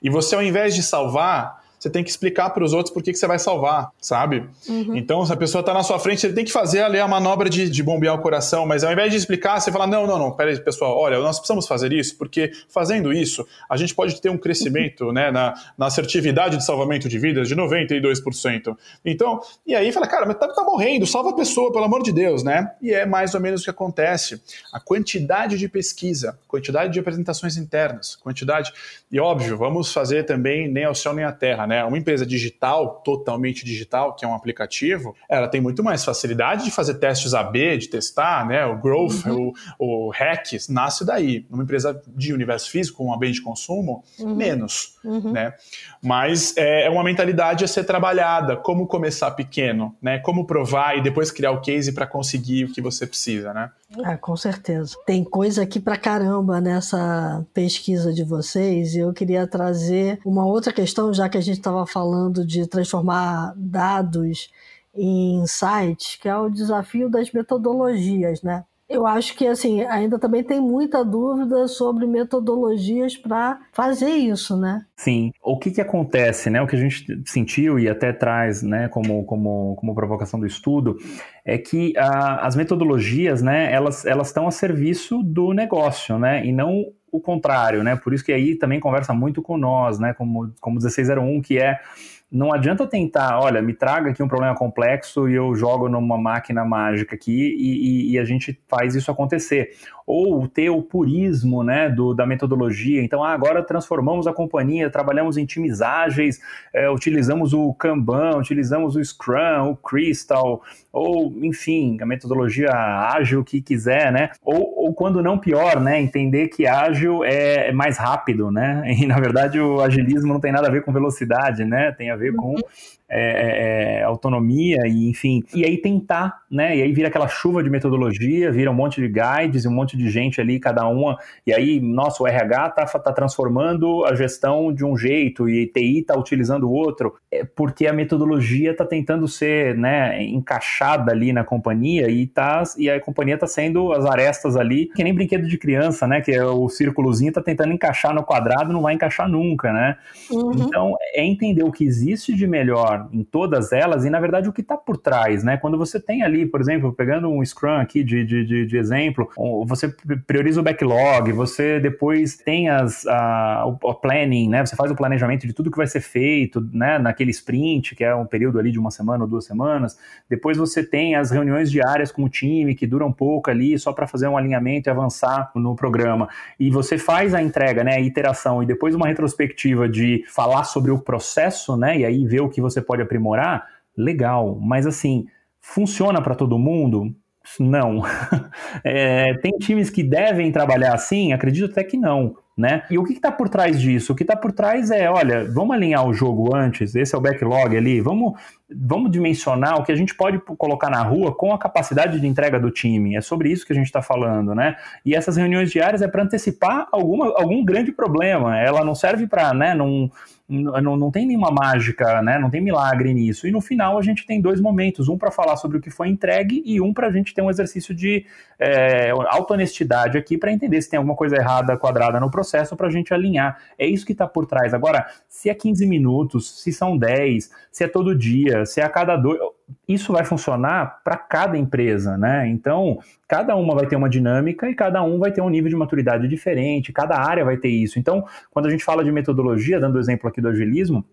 e você, ao invés de salvar, você tem que explicar para os outros por que, que você vai salvar, sabe? Uhum. Então, se a pessoa está na sua frente, você tem que fazer ali a manobra de, de bombear o coração, mas ao invés de explicar, você fala: não, não, não, peraí, pessoal, olha, nós precisamos fazer isso, porque fazendo isso, a gente pode ter um crescimento né, na, na assertividade de salvamento de vidas de 92%. Então, e aí fala, cara, mas tá, tá morrendo, salva a pessoa, pelo amor de Deus, né? E é mais ou menos o que acontece. A quantidade de pesquisa, quantidade de apresentações internas, quantidade. E óbvio, vamos fazer também nem ao céu nem à terra, né? Uma empresa digital, totalmente digital, que é um aplicativo, ela tem muito mais facilidade de fazer testes AB, de testar, né? O growth, uhum. o, o hack, nasce daí. Numa empresa de universo físico, uma bem de consumo, uhum. menos, uhum. né? Mas é, é uma mentalidade a ser trabalhada, como começar pequeno, né? Como provar e depois criar o case para conseguir o que você precisa, né? Ah, com certeza. Tem coisa aqui pra caramba nessa pesquisa de vocês eu queria trazer uma outra questão, já que a gente estava falando de transformar dados em insights, que é o desafio das metodologias, né? Eu acho que assim ainda também tem muita dúvida sobre metodologias para fazer isso, né? Sim. O que, que acontece, né? O que a gente sentiu e até traz, né, como, como, como provocação do estudo, é que a, as metodologias, né, elas elas estão a serviço do negócio, né, e não o contrário, né? Por isso que aí também conversa muito com nós, né, como como 1601, que é não adianta tentar, olha, me traga aqui um problema complexo e eu jogo numa máquina mágica aqui e, e, e a gente faz isso acontecer ou ter o purismo né, do, da metodologia. Então, ah, agora transformamos a companhia, trabalhamos em times ágeis, é, utilizamos o Kanban, utilizamos o Scrum, o Crystal, ou, enfim, a metodologia ágil que quiser, né? Ou, ou quando não pior, né? Entender que ágil é, é mais rápido, né? E, na verdade, o agilismo não tem nada a ver com velocidade, né? Tem a ver com uhum. É, é, é, autonomia e enfim. E aí tentar, né? E aí vira aquela chuva de metodologia, vira um monte de guides e um monte de gente ali, cada uma. E aí, nossa, o RH tá, tá transformando a gestão de um jeito e TI tá utilizando outro, é porque a metodologia tá tentando ser, né, encaixada ali na companhia e tá e a companhia tá sendo as arestas ali, que nem brinquedo de criança, né? Que é o círculozinho tá tentando encaixar no quadrado, não vai encaixar nunca, né? Uhum. Então, é entender o que existe de melhor em todas elas e, na verdade, o que está por trás, né? Quando você tem ali, por exemplo, pegando um Scrum aqui de, de, de, de exemplo, você prioriza o backlog, você depois tem as, a, o planning, né? Você faz o planejamento de tudo que vai ser feito, né? Naquele sprint, que é um período ali de uma semana ou duas semanas. Depois você tem as reuniões diárias com o time, que duram pouco ali, só para fazer um alinhamento e avançar no programa. E você faz a entrega, né? A iteração, e depois uma retrospectiva de falar sobre o processo, né? E aí ver o que você pode aprimorar, legal. Mas assim, funciona para todo mundo? Não. é, tem times que devem trabalhar assim? Acredito até que não. Né? E o que está por trás disso? O que está por trás é, olha, vamos alinhar o jogo antes, esse é o backlog ali, vamos, vamos dimensionar o que a gente pode colocar na rua com a capacidade de entrega do time. É sobre isso que a gente está falando, né? E essas reuniões diárias é para antecipar alguma, algum grande problema. Ela não serve para, né, não não, não tem nenhuma mágica, né? Não tem milagre nisso. E no final a gente tem dois momentos, um para falar sobre o que foi entregue e um para a gente ter um exercício de é, auto-honestidade aqui para entender se tem alguma coisa errada quadrada no processo para a gente alinhar. É isso que está por trás. Agora, se é 15 minutos, se são 10, se é todo dia, se é a cada dois isso vai funcionar para cada empresa, né? Então, cada uma vai ter uma dinâmica e cada um vai ter um nível de maturidade diferente, cada área vai ter isso. Então, quando a gente fala de metodologia, dando o exemplo aqui do agilismo,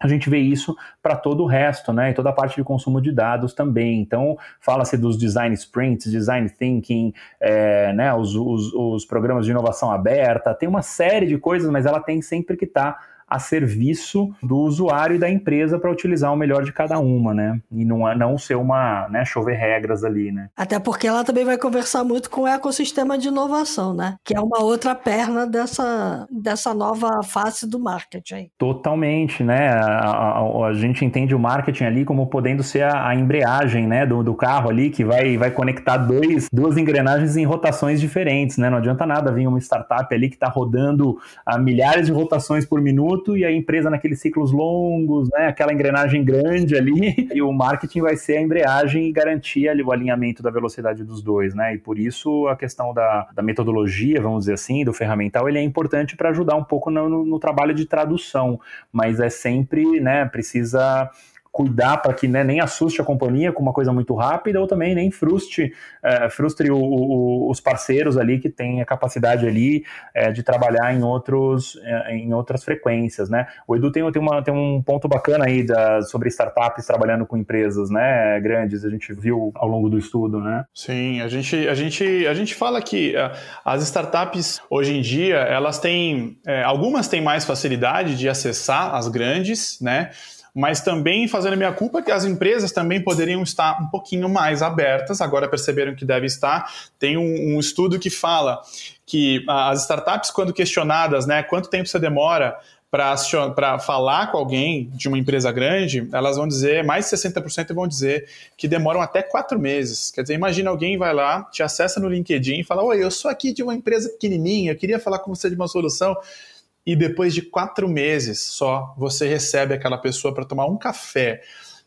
a gente vê isso para todo o resto, né? E toda a parte de consumo de dados também. Então, fala-se dos design sprints, design thinking, é, né? Os, os, os, programas de inovação aberta, tem uma série de coisas, mas ela tem sempre que estar tá a serviço do usuário e da empresa para utilizar o melhor de cada uma, né? E não, é, não ser uma, né, chover regras ali, né? Até porque ela também vai conversar muito com o ecossistema de inovação, né? Que é uma outra perna dessa, dessa nova face do marketing. Totalmente, né? A, a, a, gente entende o marketing ali como podendo ser a, a embreagem, né, do, do carro ali que vai, vai conectar dois, duas engrenagens em rotações diferentes, né? Não adianta nada vir uma startup ali que está rodando a milhares de rotações por minuto produto e a empresa naqueles ciclos longos, né, aquela engrenagem grande ali, e o marketing vai ser a embreagem e garantir ali o alinhamento da velocidade dos dois, né? E por isso a questão da, da metodologia, vamos dizer assim, do ferramental, ele é importante para ajudar um pouco no, no, no trabalho de tradução, mas é sempre, né, precisa cuidar para que né, nem assuste a companhia com uma coisa muito rápida ou também nem frustre, é, frustre o, o, os parceiros ali que têm a capacidade ali é, de trabalhar em, outros, é, em outras frequências, né? O Edu tem, tem, uma, tem um ponto bacana aí da, sobre startups trabalhando com empresas né, grandes, a gente viu ao longo do estudo, né? Sim, a gente, a gente, a gente fala que é, as startups hoje em dia, elas têm, é, algumas têm mais facilidade de acessar as grandes, né? Mas também fazendo a minha culpa que as empresas também poderiam estar um pouquinho mais abertas, agora perceberam que deve estar. Tem um, um estudo que fala que as startups, quando questionadas, né, quanto tempo você demora para falar com alguém de uma empresa grande, elas vão dizer, mais de 60% vão dizer que demoram até quatro meses. Quer dizer, imagina alguém vai lá, te acessa no LinkedIn e fala: Oi, eu sou aqui de uma empresa pequenininha, eu queria falar com você de uma solução e depois de quatro meses só você recebe aquela pessoa para tomar um café.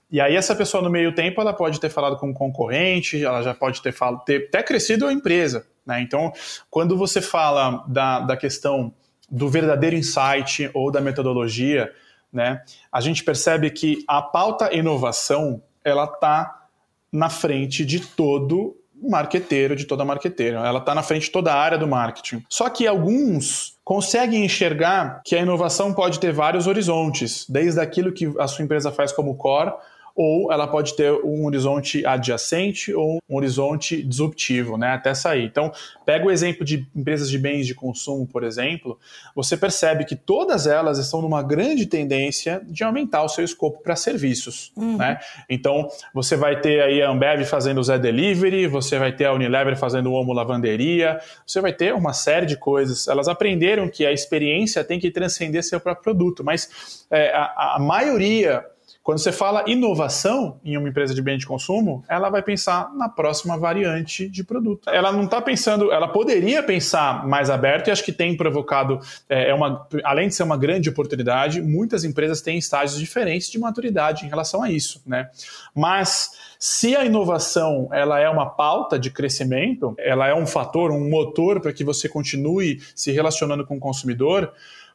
E aí essa pessoa no meio tempo ela pode ter falado com um concorrente, ela já pode ter, falado, ter até crescido a empresa. Né? Então, quando você fala da, da questão do verdadeiro insight ou da metodologia, né, a gente percebe que a pauta inovação ela está na frente de todo marqueteiro, de toda marqueteira. Ela está na frente de toda a área do marketing. Só que alguns conseguem enxergar que a inovação pode ter vários horizontes, desde aquilo que a sua empresa faz como core ou ela pode ter um horizonte adjacente ou um horizonte disruptivo, né, até sair. Então, pega o exemplo de empresas de bens de consumo, por exemplo, você percebe que todas elas estão numa grande tendência de aumentar o seu escopo para serviços, uhum. né? Então, você vai ter aí a Ambev fazendo o Zé Delivery, você vai ter a Unilever fazendo o Homo Lavanderia, você vai ter uma série de coisas. Elas aprenderam que a experiência tem que transcender seu próprio produto, mas é, a, a maioria quando você fala inovação em uma empresa de bem de consumo, ela vai pensar na próxima variante de produto. Ela não está pensando, ela poderia pensar mais aberto e acho que tem provocado, é, é, uma, além de ser uma grande oportunidade, muitas empresas têm estágios diferentes de maturidade em relação a isso, né? Mas se a inovação ela é uma pauta de crescimento, ela é um fator, um motor para que você continue se relacionando com o consumidor,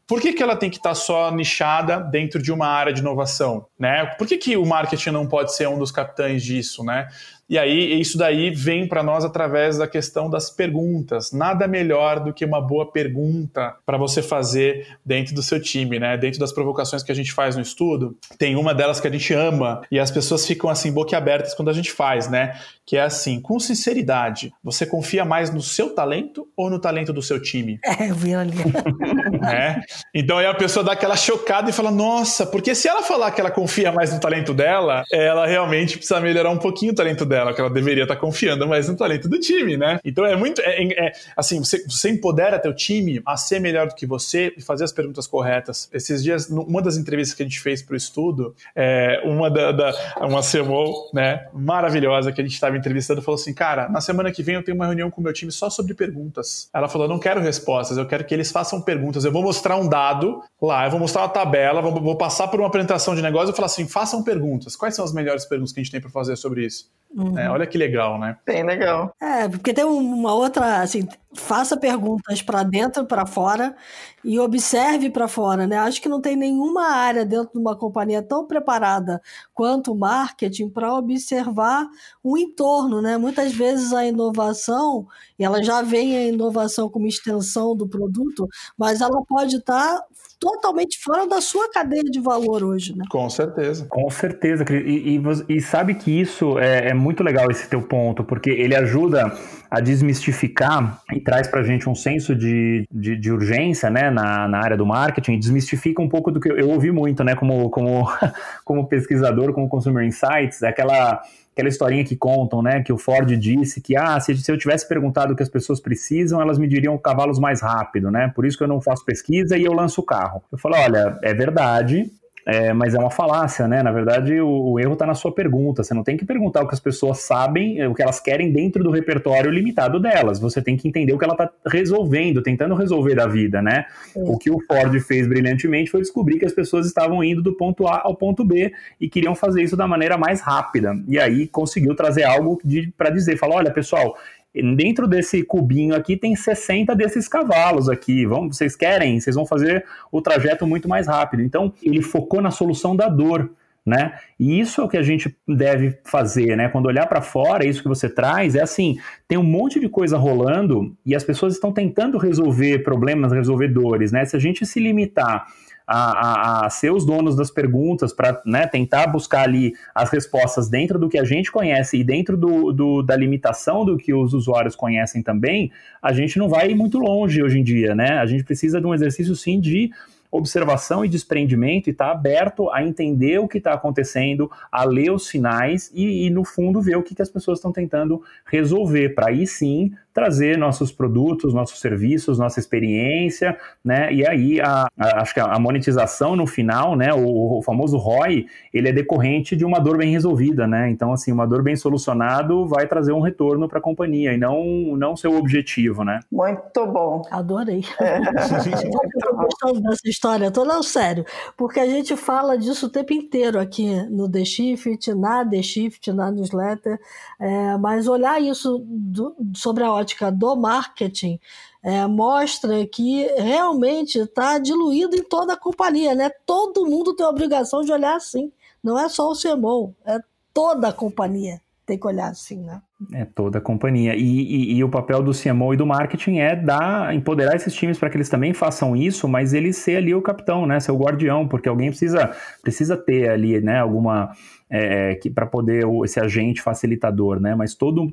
por que, que ela tem que estar tá só nichada dentro de uma área de inovação? Né? Por que, que o marketing não pode ser um dos capitães disso? Né? E aí, isso daí vem para nós através da questão das perguntas. Nada melhor do que uma boa pergunta para você fazer dentro do seu time, né? Dentro das provocações que a gente faz no estudo, tem uma delas que a gente ama e as pessoas ficam assim boquiabertas quando a gente faz, né? Que é assim, com sinceridade, você confia mais no seu talento ou no talento do seu time? É, eu vi ali. é. Então aí a pessoa dá aquela chocada e fala: Nossa, porque se ela falar que ela confia mais no talento dela, ela realmente precisa melhorar um pouquinho o talento dela dela, que ela deveria estar confiando mais no talento do time, né? Então é muito. É, é, assim, você, você empodera teu time a ser melhor do que você e fazer as perguntas corretas. Esses dias, numa das entrevistas que a gente fez para o estudo, é, uma da, da uma CMO, né, maravilhosa que a gente estava entrevistando, falou assim: Cara, na semana que vem eu tenho uma reunião com o meu time só sobre perguntas. Ela falou: Não quero respostas, eu quero que eles façam perguntas. Eu vou mostrar um dado lá, eu vou mostrar uma tabela, vou, vou passar por uma apresentação de negócio e falar assim: façam perguntas. Quais são as melhores perguntas que a gente tem para fazer sobre isso? Uhum. É, olha que legal, né? Bem legal. É, porque tem uma outra, assim, faça perguntas para dentro, para fora e observe para fora, né? Acho que não tem nenhuma área dentro de uma companhia tão preparada quanto o marketing para observar o entorno, né? Muitas vezes a inovação, ela já vem a inovação como extensão do produto, mas ela pode estar tá totalmente fora da sua cadeia de valor hoje, né? Com certeza. Com certeza, e, e, e sabe que isso é, é, muito legal esse teu ponto, porque ele ajuda a desmistificar e traz pra gente um senso de, de, de urgência, né, na, na área do marketing, desmistifica um pouco do que eu, eu ouvi muito, né, como, como, como pesquisador, como Consumer Insights, aquela aquela historinha que contam, né, que o Ford disse que, ah, se, se eu tivesse perguntado o que as pessoas precisam, elas me diriam cavalos mais rápido, né, por isso que eu não faço pesquisa e eu lanço o carro. Eu falo, olha, é verdade, é, mas é uma falácia, né? Na verdade, o, o erro está na sua pergunta. Você não tem que perguntar o que as pessoas sabem, o que elas querem dentro do repertório limitado delas. Você tem que entender o que ela está resolvendo, tentando resolver da vida, né? É. O que o Ford fez brilhantemente foi descobrir que as pessoas estavam indo do ponto A ao ponto B e queriam fazer isso da maneira mais rápida. E aí conseguiu trazer algo para dizer, falar, olha, pessoal, dentro desse cubinho aqui tem 60 desses cavalos aqui. Vamos, vocês querem? Vocês vão fazer o trajeto muito mais rápido. Então, ele focou na solução da dor. Né? E isso é o que a gente deve fazer, né? Quando olhar para fora, isso que você traz é assim, tem um monte de coisa rolando e as pessoas estão tentando resolver problemas, resolver dores, né? Se a gente se limitar a, a, ser os donos das perguntas, para né, tentar buscar ali as respostas dentro do que a gente conhece e dentro do, do, da limitação do que os usuários conhecem também, a gente não vai muito longe hoje em dia, né? A gente precisa de um exercício sim de observação e desprendimento e estar tá aberto a entender o que está acontecendo, a ler os sinais e, e, no fundo, ver o que, que as pessoas estão tentando resolver, para aí sim trazer nossos produtos, nossos serviços, nossa experiência, né? E aí a, a, acho que a monetização no final, né? O, o, famoso ROI, ele é decorrente de uma dor bem resolvida, né? Então assim, uma dor bem solucionado vai trazer um retorno para a companhia e não não seu objetivo, né? Muito bom. Adorei. É. Gostando dessa história, tô não sério, porque a gente fala disso o tempo inteiro aqui no The Shift, na The Shift, na newsletter, é, mas olhar isso do, sobre a ótica do marketing, é, mostra que realmente está diluído em toda a companhia, né? Todo mundo tem a obrigação de olhar assim. Não é só o CMO, é toda a companhia tem que olhar assim, né? É toda a companhia. E, e, e, o papel do CMO e do marketing é dar, empoderar esses times para que eles também façam isso, mas ele ser ali o capitão, né? Ser o guardião, porque alguém precisa, precisa ter ali, né, alguma é, que para poder esse agente facilitador, né? Mas todo,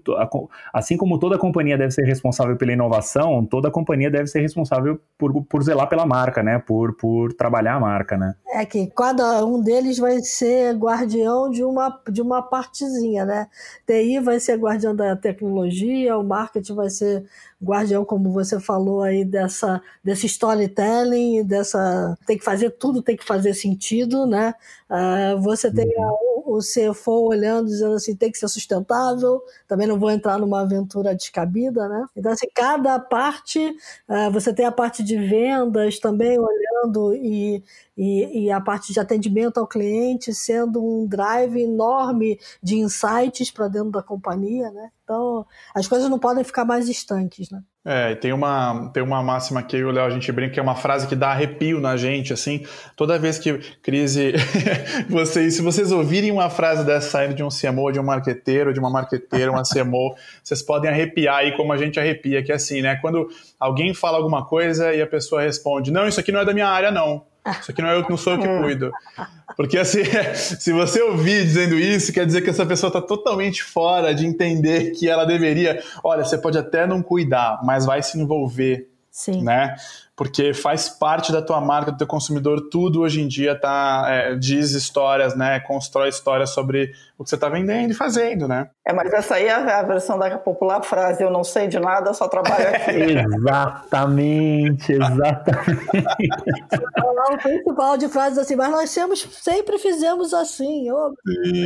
assim como toda companhia deve ser responsável pela inovação, toda companhia deve ser responsável por, por zelar pela marca, né? Por, por trabalhar a marca, né? É que cada um deles vai ser guardião de uma, de uma partezinha, né? TI vai ser guardião da tecnologia, o marketing vai ser guardião, como você falou aí, dessa, desse storytelling, dessa. Tem que fazer tudo, tem que fazer sentido, né? Uh, você tem uhum. o, o CFO olhando, dizendo assim, tem que ser sustentável, também não vou entrar numa aventura descabida, né? Então, assim, cada parte, uh, você tem a parte de vendas também olhando e, e, e, a parte de atendimento ao cliente sendo um drive enorme de insights para dentro da companhia, né? Então, as coisas não podem ficar mais estanques, né? É, tem uma, tem uma máxima que o Léo a gente brinca, que é uma frase que dá arrepio na gente, assim, toda vez que crise, vocês, se vocês ouvirem uma frase dessa saindo de um CMO, de um marqueteiro, de uma marqueteira, uma CMO, vocês podem arrepiar aí como a gente arrepia, que é assim, né, quando alguém fala alguma coisa e a pessoa responde, não, isso aqui não é da minha área, não, isso aqui não, é eu, não sou eu que cuido. Porque assim, se você ouvir dizendo isso, quer dizer que essa pessoa está totalmente fora de entender que ela deveria. Olha, você pode até não cuidar, mas vai se envolver. Sim. Né? porque faz parte da tua marca, do teu consumidor, tudo hoje em dia tá, é, diz histórias, né? Constrói histórias sobre o que você está vendendo e fazendo, né? É, mas essa aí é a versão da popular frase, eu não sei de nada, só trabalho aqui. exatamente, exatamente. o principal de frases assim, mas nós sempre, sempre fizemos assim.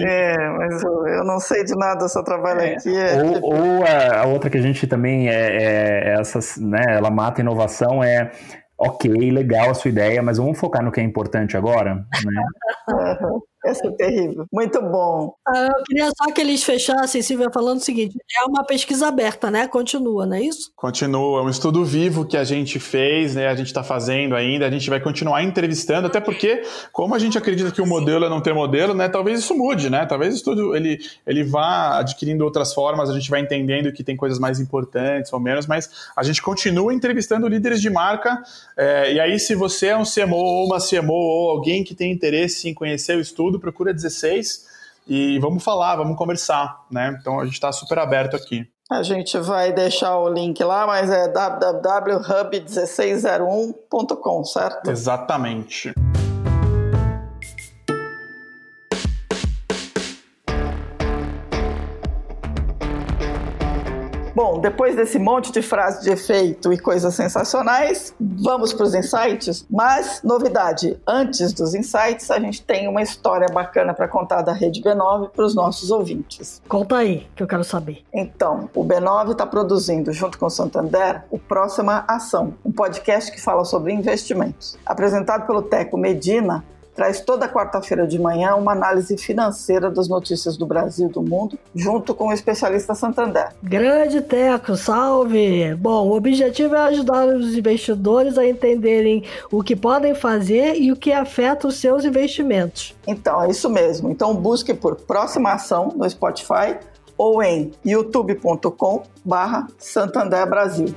É, mas eu, eu, não sei de nada, só trabalho é. aqui. É ou, ou a, a, outra que a gente também é, é, é essas, né, ela mata a inovação é ok, legal a sua ideia, mas vamos focar no que é importante agora, né? Essa é terrível. Muito bom. Ah, eu queria só que eles fechassem, Silvia, falando o seguinte: é uma pesquisa aberta, né? Continua, não é isso? Continua. É um estudo vivo que a gente fez, né? A gente está fazendo ainda. A gente vai continuar entrevistando, até porque, como a gente acredita que o modelo é não ter modelo, né? Talvez isso mude, né? Talvez o estudo ele, ele vá adquirindo outras formas, a gente vai entendendo que tem coisas mais importantes ou menos, mas a gente continua entrevistando líderes de marca. É, e aí, se você é um CMO ou uma CMO ou alguém que tem interesse em conhecer o estudo, tudo, procura 16 e vamos falar, vamos conversar, né? Então a gente está super aberto aqui. A gente vai deixar o link lá, mas é www.hub1601.com, certo? Exatamente. Bom, depois desse monte de frase de efeito e coisas sensacionais, vamos para os insights. Mas, novidade, antes dos insights, a gente tem uma história bacana para contar da Rede B9 para os nossos ouvintes. Conta aí, que eu quero saber. Então, o B9 está produzindo, junto com o Santander, o Próxima Ação, um podcast que fala sobre investimentos. Apresentado pelo Teco Medina, traz toda quarta-feira de manhã uma análise financeira das notícias do Brasil e do mundo, junto com o especialista Santander. Grande Teco, salve! Bom, o objetivo é ajudar os investidores a entenderem o que podem fazer e o que afeta os seus investimentos. Então, é isso mesmo. Então, busque por Próxima Ação no Spotify ou em youtube.com barra Santander Brasil.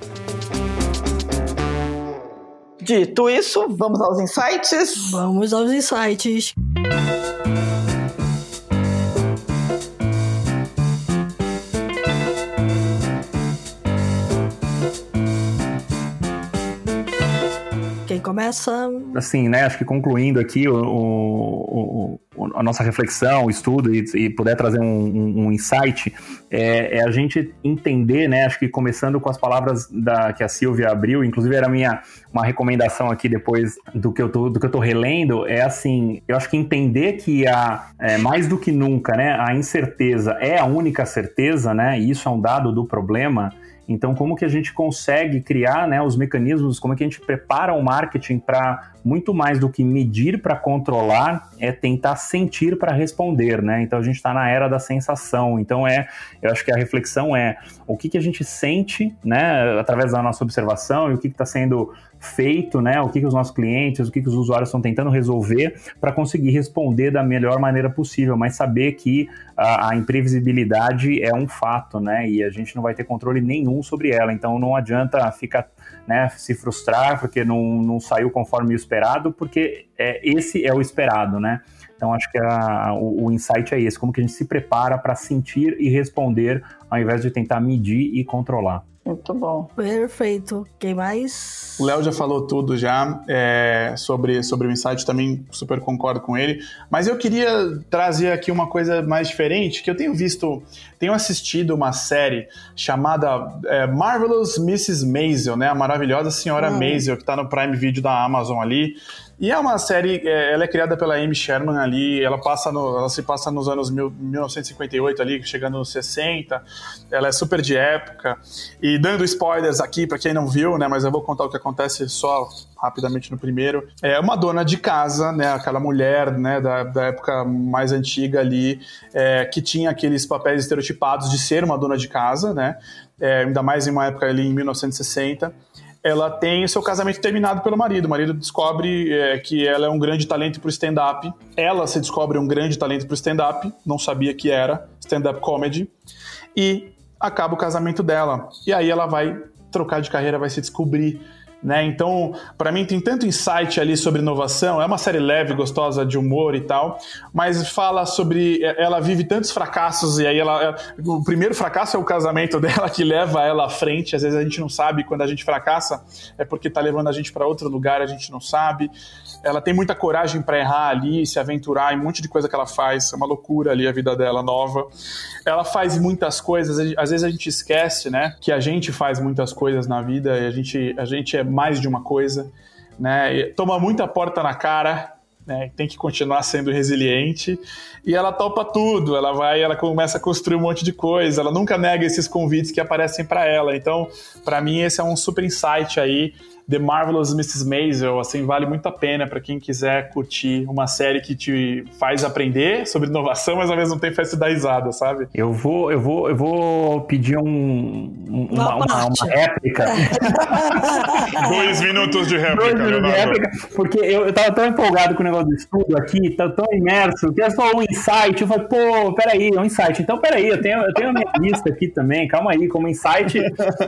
Dito isso, vamos aos insights? Vamos aos insights. Começa? Assim, né? Acho que concluindo aqui o, o, o, a nossa reflexão, o estudo e, e puder trazer um, um, um insight, é, é, a gente entender, né? Acho que começando com as palavras da, que a Silvia abriu, inclusive era minha uma recomendação aqui depois do que eu tô, do que eu tô relendo, é assim, eu acho que entender que a, é, mais do que nunca, né? A incerteza é a única certeza, né? E isso é um dado do problema então, como que a gente consegue criar né, os mecanismos, como é que a gente prepara o marketing para muito mais do que medir para controlar, é tentar sentir para responder, né? Então a gente está na era da sensação. Então é, eu acho que a reflexão é o que, que a gente sente, né, através da nossa observação e o que está sendo feito, né? O que, que os nossos clientes, o que, que os usuários estão tentando resolver para conseguir responder da melhor maneira possível, mas saber que a, a, imprevisibilidade é um fato, né? E a gente não vai ter controle nenhum sobre ela. Então não adianta ficar, né, se frustrar porque não, não saiu conforme o esperado, porque é, esse é o esperado, né? Então acho que a, o, o insight é esse, como que a gente se prepara para sentir e responder ao invés de tentar medir e controlar. Muito bom. Perfeito. Quem mais? O Léo já falou tudo já é, sobre, sobre o Insight, também super concordo com ele. Mas eu queria trazer aqui uma coisa mais diferente, que eu tenho visto, tenho assistido uma série chamada é, Marvelous Mrs. Maisel, né? A maravilhosa senhora hum. Maisel, que está no Prime Video da Amazon ali. E é uma série, é, ela é criada pela Amy Sherman ali, ela, passa no, ela se passa nos anos mil, 1958 ali, chegando nos 60, ela é super de época. E dando spoilers aqui para quem não viu, né, mas eu vou contar o que acontece só rapidamente no primeiro. É uma dona de casa, né, aquela mulher, né, da, da época mais antiga ali, é, que tinha aqueles papéis estereotipados de ser uma dona de casa, né, é, ainda mais em uma época ali em 1960 ela tem o seu casamento terminado pelo marido. O marido descobre é, que ela é um grande talento para stand-up. Ela se descobre um grande talento para stand-up, não sabia que era stand-up comedy. E acaba o casamento dela. E aí ela vai trocar de carreira, vai se descobrir né? Então, para mim tem tanto insight ali sobre inovação. É uma série leve, gostosa de humor e tal, mas fala sobre ela vive tantos fracassos e aí ela, é, o primeiro fracasso é o casamento dela que leva ela à frente. Às vezes a gente não sabe quando a gente fracassa é porque tá levando a gente para outro lugar, a gente não sabe. Ela tem muita coragem para errar ali, se aventurar em um monte de coisa que ela faz. É uma loucura ali a vida dela nova. Ela faz muitas coisas, às vezes a gente esquece, né, que a gente faz muitas coisas na vida e a gente a gente é mais de uma coisa, né? Toma muita porta na cara, né? Tem que continuar sendo resiliente e ela topa tudo. Ela vai, ela começa a construir um monte de coisa. Ela nunca nega esses convites que aparecem para ela. Então, para mim esse é um super insight aí The Marvelous Mrs. Maisel, assim, vale muito a pena para quem quiser curtir uma série que te faz aprender sobre inovação, mas ao mesmo tempo faz te dar risada, sabe? Eu vou, eu vou, eu vou pedir um, um uma, uma, uma, réplica. Dois minutos de réplica, Dois minutos de réplica, porque eu, eu tava tão empolgado com o negócio do estudo aqui, tão, tão imerso, que é só um insight. Eu falei, pô, peraí, é um insight. Então, peraí, eu tenho, eu tenho a minha lista aqui também, calma aí, como insight,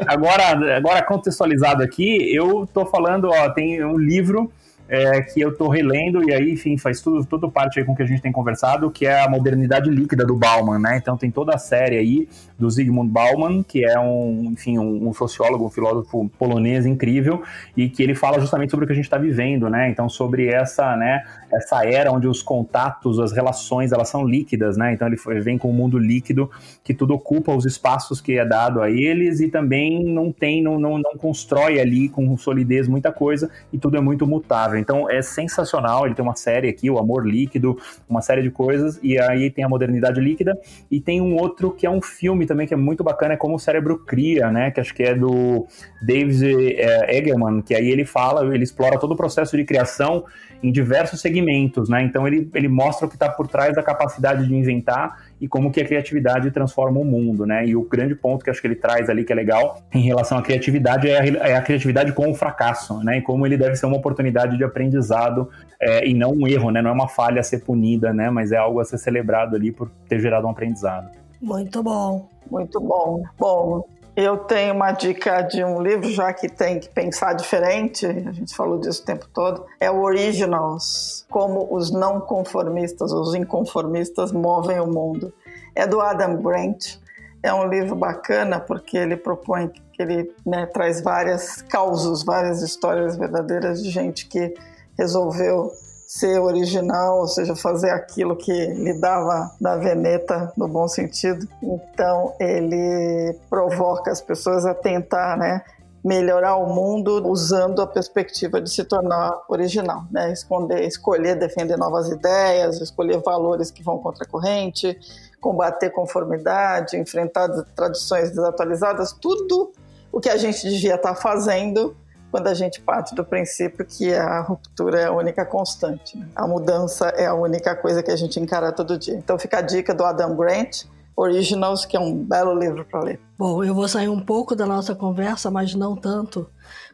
agora, agora contextualizado aqui, eu tô falando, ó, tem um livro é, que eu estou relendo, e aí, enfim, faz tudo, tudo parte aí com o que a gente tem conversado, que é a modernidade líquida do Bauman, né? Então tem toda a série aí do Zygmunt Bauman, que é um, enfim, um, um sociólogo, um filósofo polonês incrível, e que ele fala justamente sobre o que a gente está vivendo, né? Então, sobre essa, né, essa era onde os contatos, as relações, elas são líquidas, né? Então ele vem com o um mundo líquido, que tudo ocupa os espaços que é dado a eles e também não tem, não, não, não constrói ali com solidez muita coisa e tudo é muito mutável. Então é sensacional, ele tem uma série aqui, o Amor Líquido, uma série de coisas, e aí tem a Modernidade Líquida, e tem um outro que é um filme também que é muito bacana, é Como o Cérebro Cria, né? Que acho que é do David é, Egerman, que aí ele fala, ele explora todo o processo de criação em diversos segmentos, né? Então ele, ele mostra o que está por trás da capacidade de inventar e como que a criatividade transforma o mundo, né? E o grande ponto que acho que ele traz ali que é legal em relação à criatividade é a, é a criatividade com o fracasso, né? E como ele deve ser uma oportunidade de aprendizado é, e não um erro, né? Não é uma falha a ser punida, né? Mas é algo a ser celebrado ali por ter gerado um aprendizado. Muito bom. Muito bom. Bom, eu tenho uma dica de um livro, já que tem que pensar diferente, a gente falou disso o tempo todo, é o Originals, como os não conformistas, os inconformistas movem o mundo. É do Adam Grant, é um livro bacana porque ele propõe que ele né, traz várias causas, várias histórias verdadeiras de gente que resolveu ser original, ou seja, fazer aquilo que lhe dava na veneta, no bom sentido. Então, ele provoca as pessoas a tentar, né, melhorar o mundo usando a perspectiva de se tornar original, né? Esconder, escolher defender novas ideias, escolher valores que vão contra a corrente, combater conformidade, enfrentar tradições desatualizadas, tudo o que a gente devia estar fazendo quando a gente parte do princípio que a ruptura é a única constante. Né? A mudança é a única coisa que a gente encara todo dia. Então fica a dica do Adam Grant, Originals, que é um belo livro para ler. Bom, eu vou sair um pouco da nossa conversa, mas não tanto,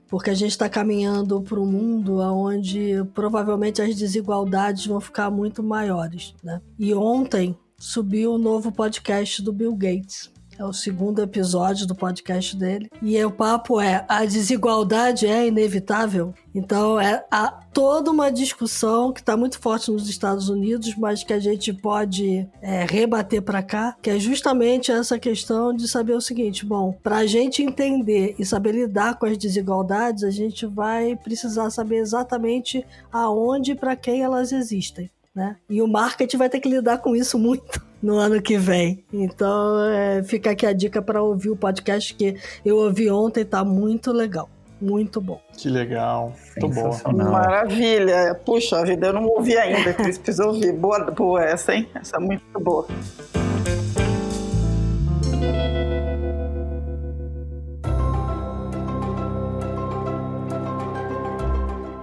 porque a gente está caminhando para um mundo onde provavelmente as desigualdades vão ficar muito maiores. Né? E ontem subiu o um novo podcast do Bill Gates. É o segundo episódio do podcast dele. E o papo é: a desigualdade é inevitável? Então, é há toda uma discussão que está muito forte nos Estados Unidos, mas que a gente pode é, rebater para cá, que é justamente essa questão de saber o seguinte: bom, para a gente entender e saber lidar com as desigualdades, a gente vai precisar saber exatamente aonde e para quem elas existem. Né? E o marketing vai ter que lidar com isso muito no ano que vem. Então, é, fica aqui a dica para ouvir o podcast que eu ouvi ontem, tá muito legal. Muito bom. Que legal. Muito bom. Maravilha. Puxa vida, eu não ouvi ainda, Cris, preciso ouvir. Boa, boa essa, hein? Essa é muito boa.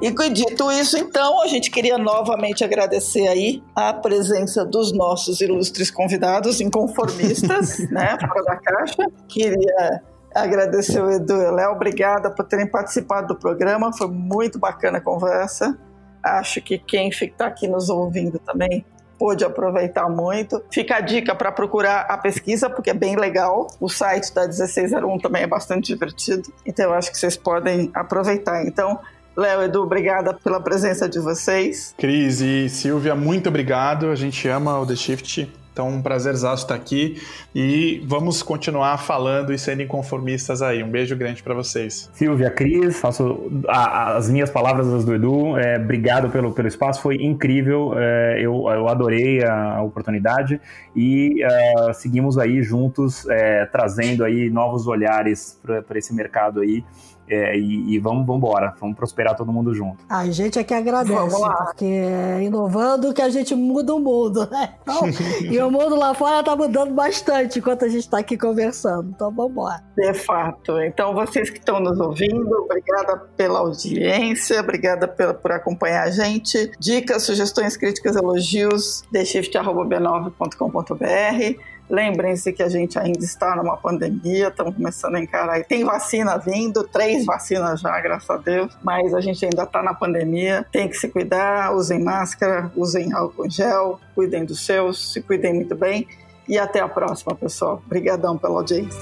E dito isso, então, a gente queria novamente agradecer aí a presença dos nossos ilustres convidados inconformistas, né, fora da caixa. Queria agradecer o Edu e o Léo, obrigada por terem participado do programa, foi muito bacana a conversa. Acho que quem está aqui nos ouvindo também pôde aproveitar muito. Fica a dica para procurar a pesquisa, porque é bem legal. O site da 1601 também é bastante divertido, então eu acho que vocês podem aproveitar. Então, Léo, Edu, obrigada pela presença de vocês. Cris e Silvia, muito obrigado. A gente ama o The Shift. Então, um prazerzaço estar aqui e vamos continuar falando e sendo inconformistas aí. Um beijo grande para vocês. Silvia, Cris, faço a, as minhas palavras as do Edu. É, obrigado pelo, pelo espaço, foi incrível. É, eu, eu adorei a, a oportunidade e uh, seguimos aí juntos, é, trazendo aí novos olhares para esse mercado aí. É, e, e, vamos embora, vamos prosperar todo mundo junto. A gente é que agradece, porque é inovando que a gente muda o mundo, né? Então, e o mundo lá fora está mudando bastante enquanto a gente está aqui conversando. Então vamos embora. De fato. Então, vocês que estão nos ouvindo, obrigada pela audiência, obrigada pela, por acompanhar a gente. Dicas, sugestões, críticas, elogios, theshift.b9.com.br Lembrem-se que a gente ainda está numa pandemia, estamos começando a encarar. Tem vacina vindo, três vacinas já, graças a Deus, mas a gente ainda está na pandemia. Tem que se cuidar, usem máscara, usem álcool gel, cuidem dos seus, se cuidem muito bem. E até a próxima, pessoal. Obrigadão pela audiência.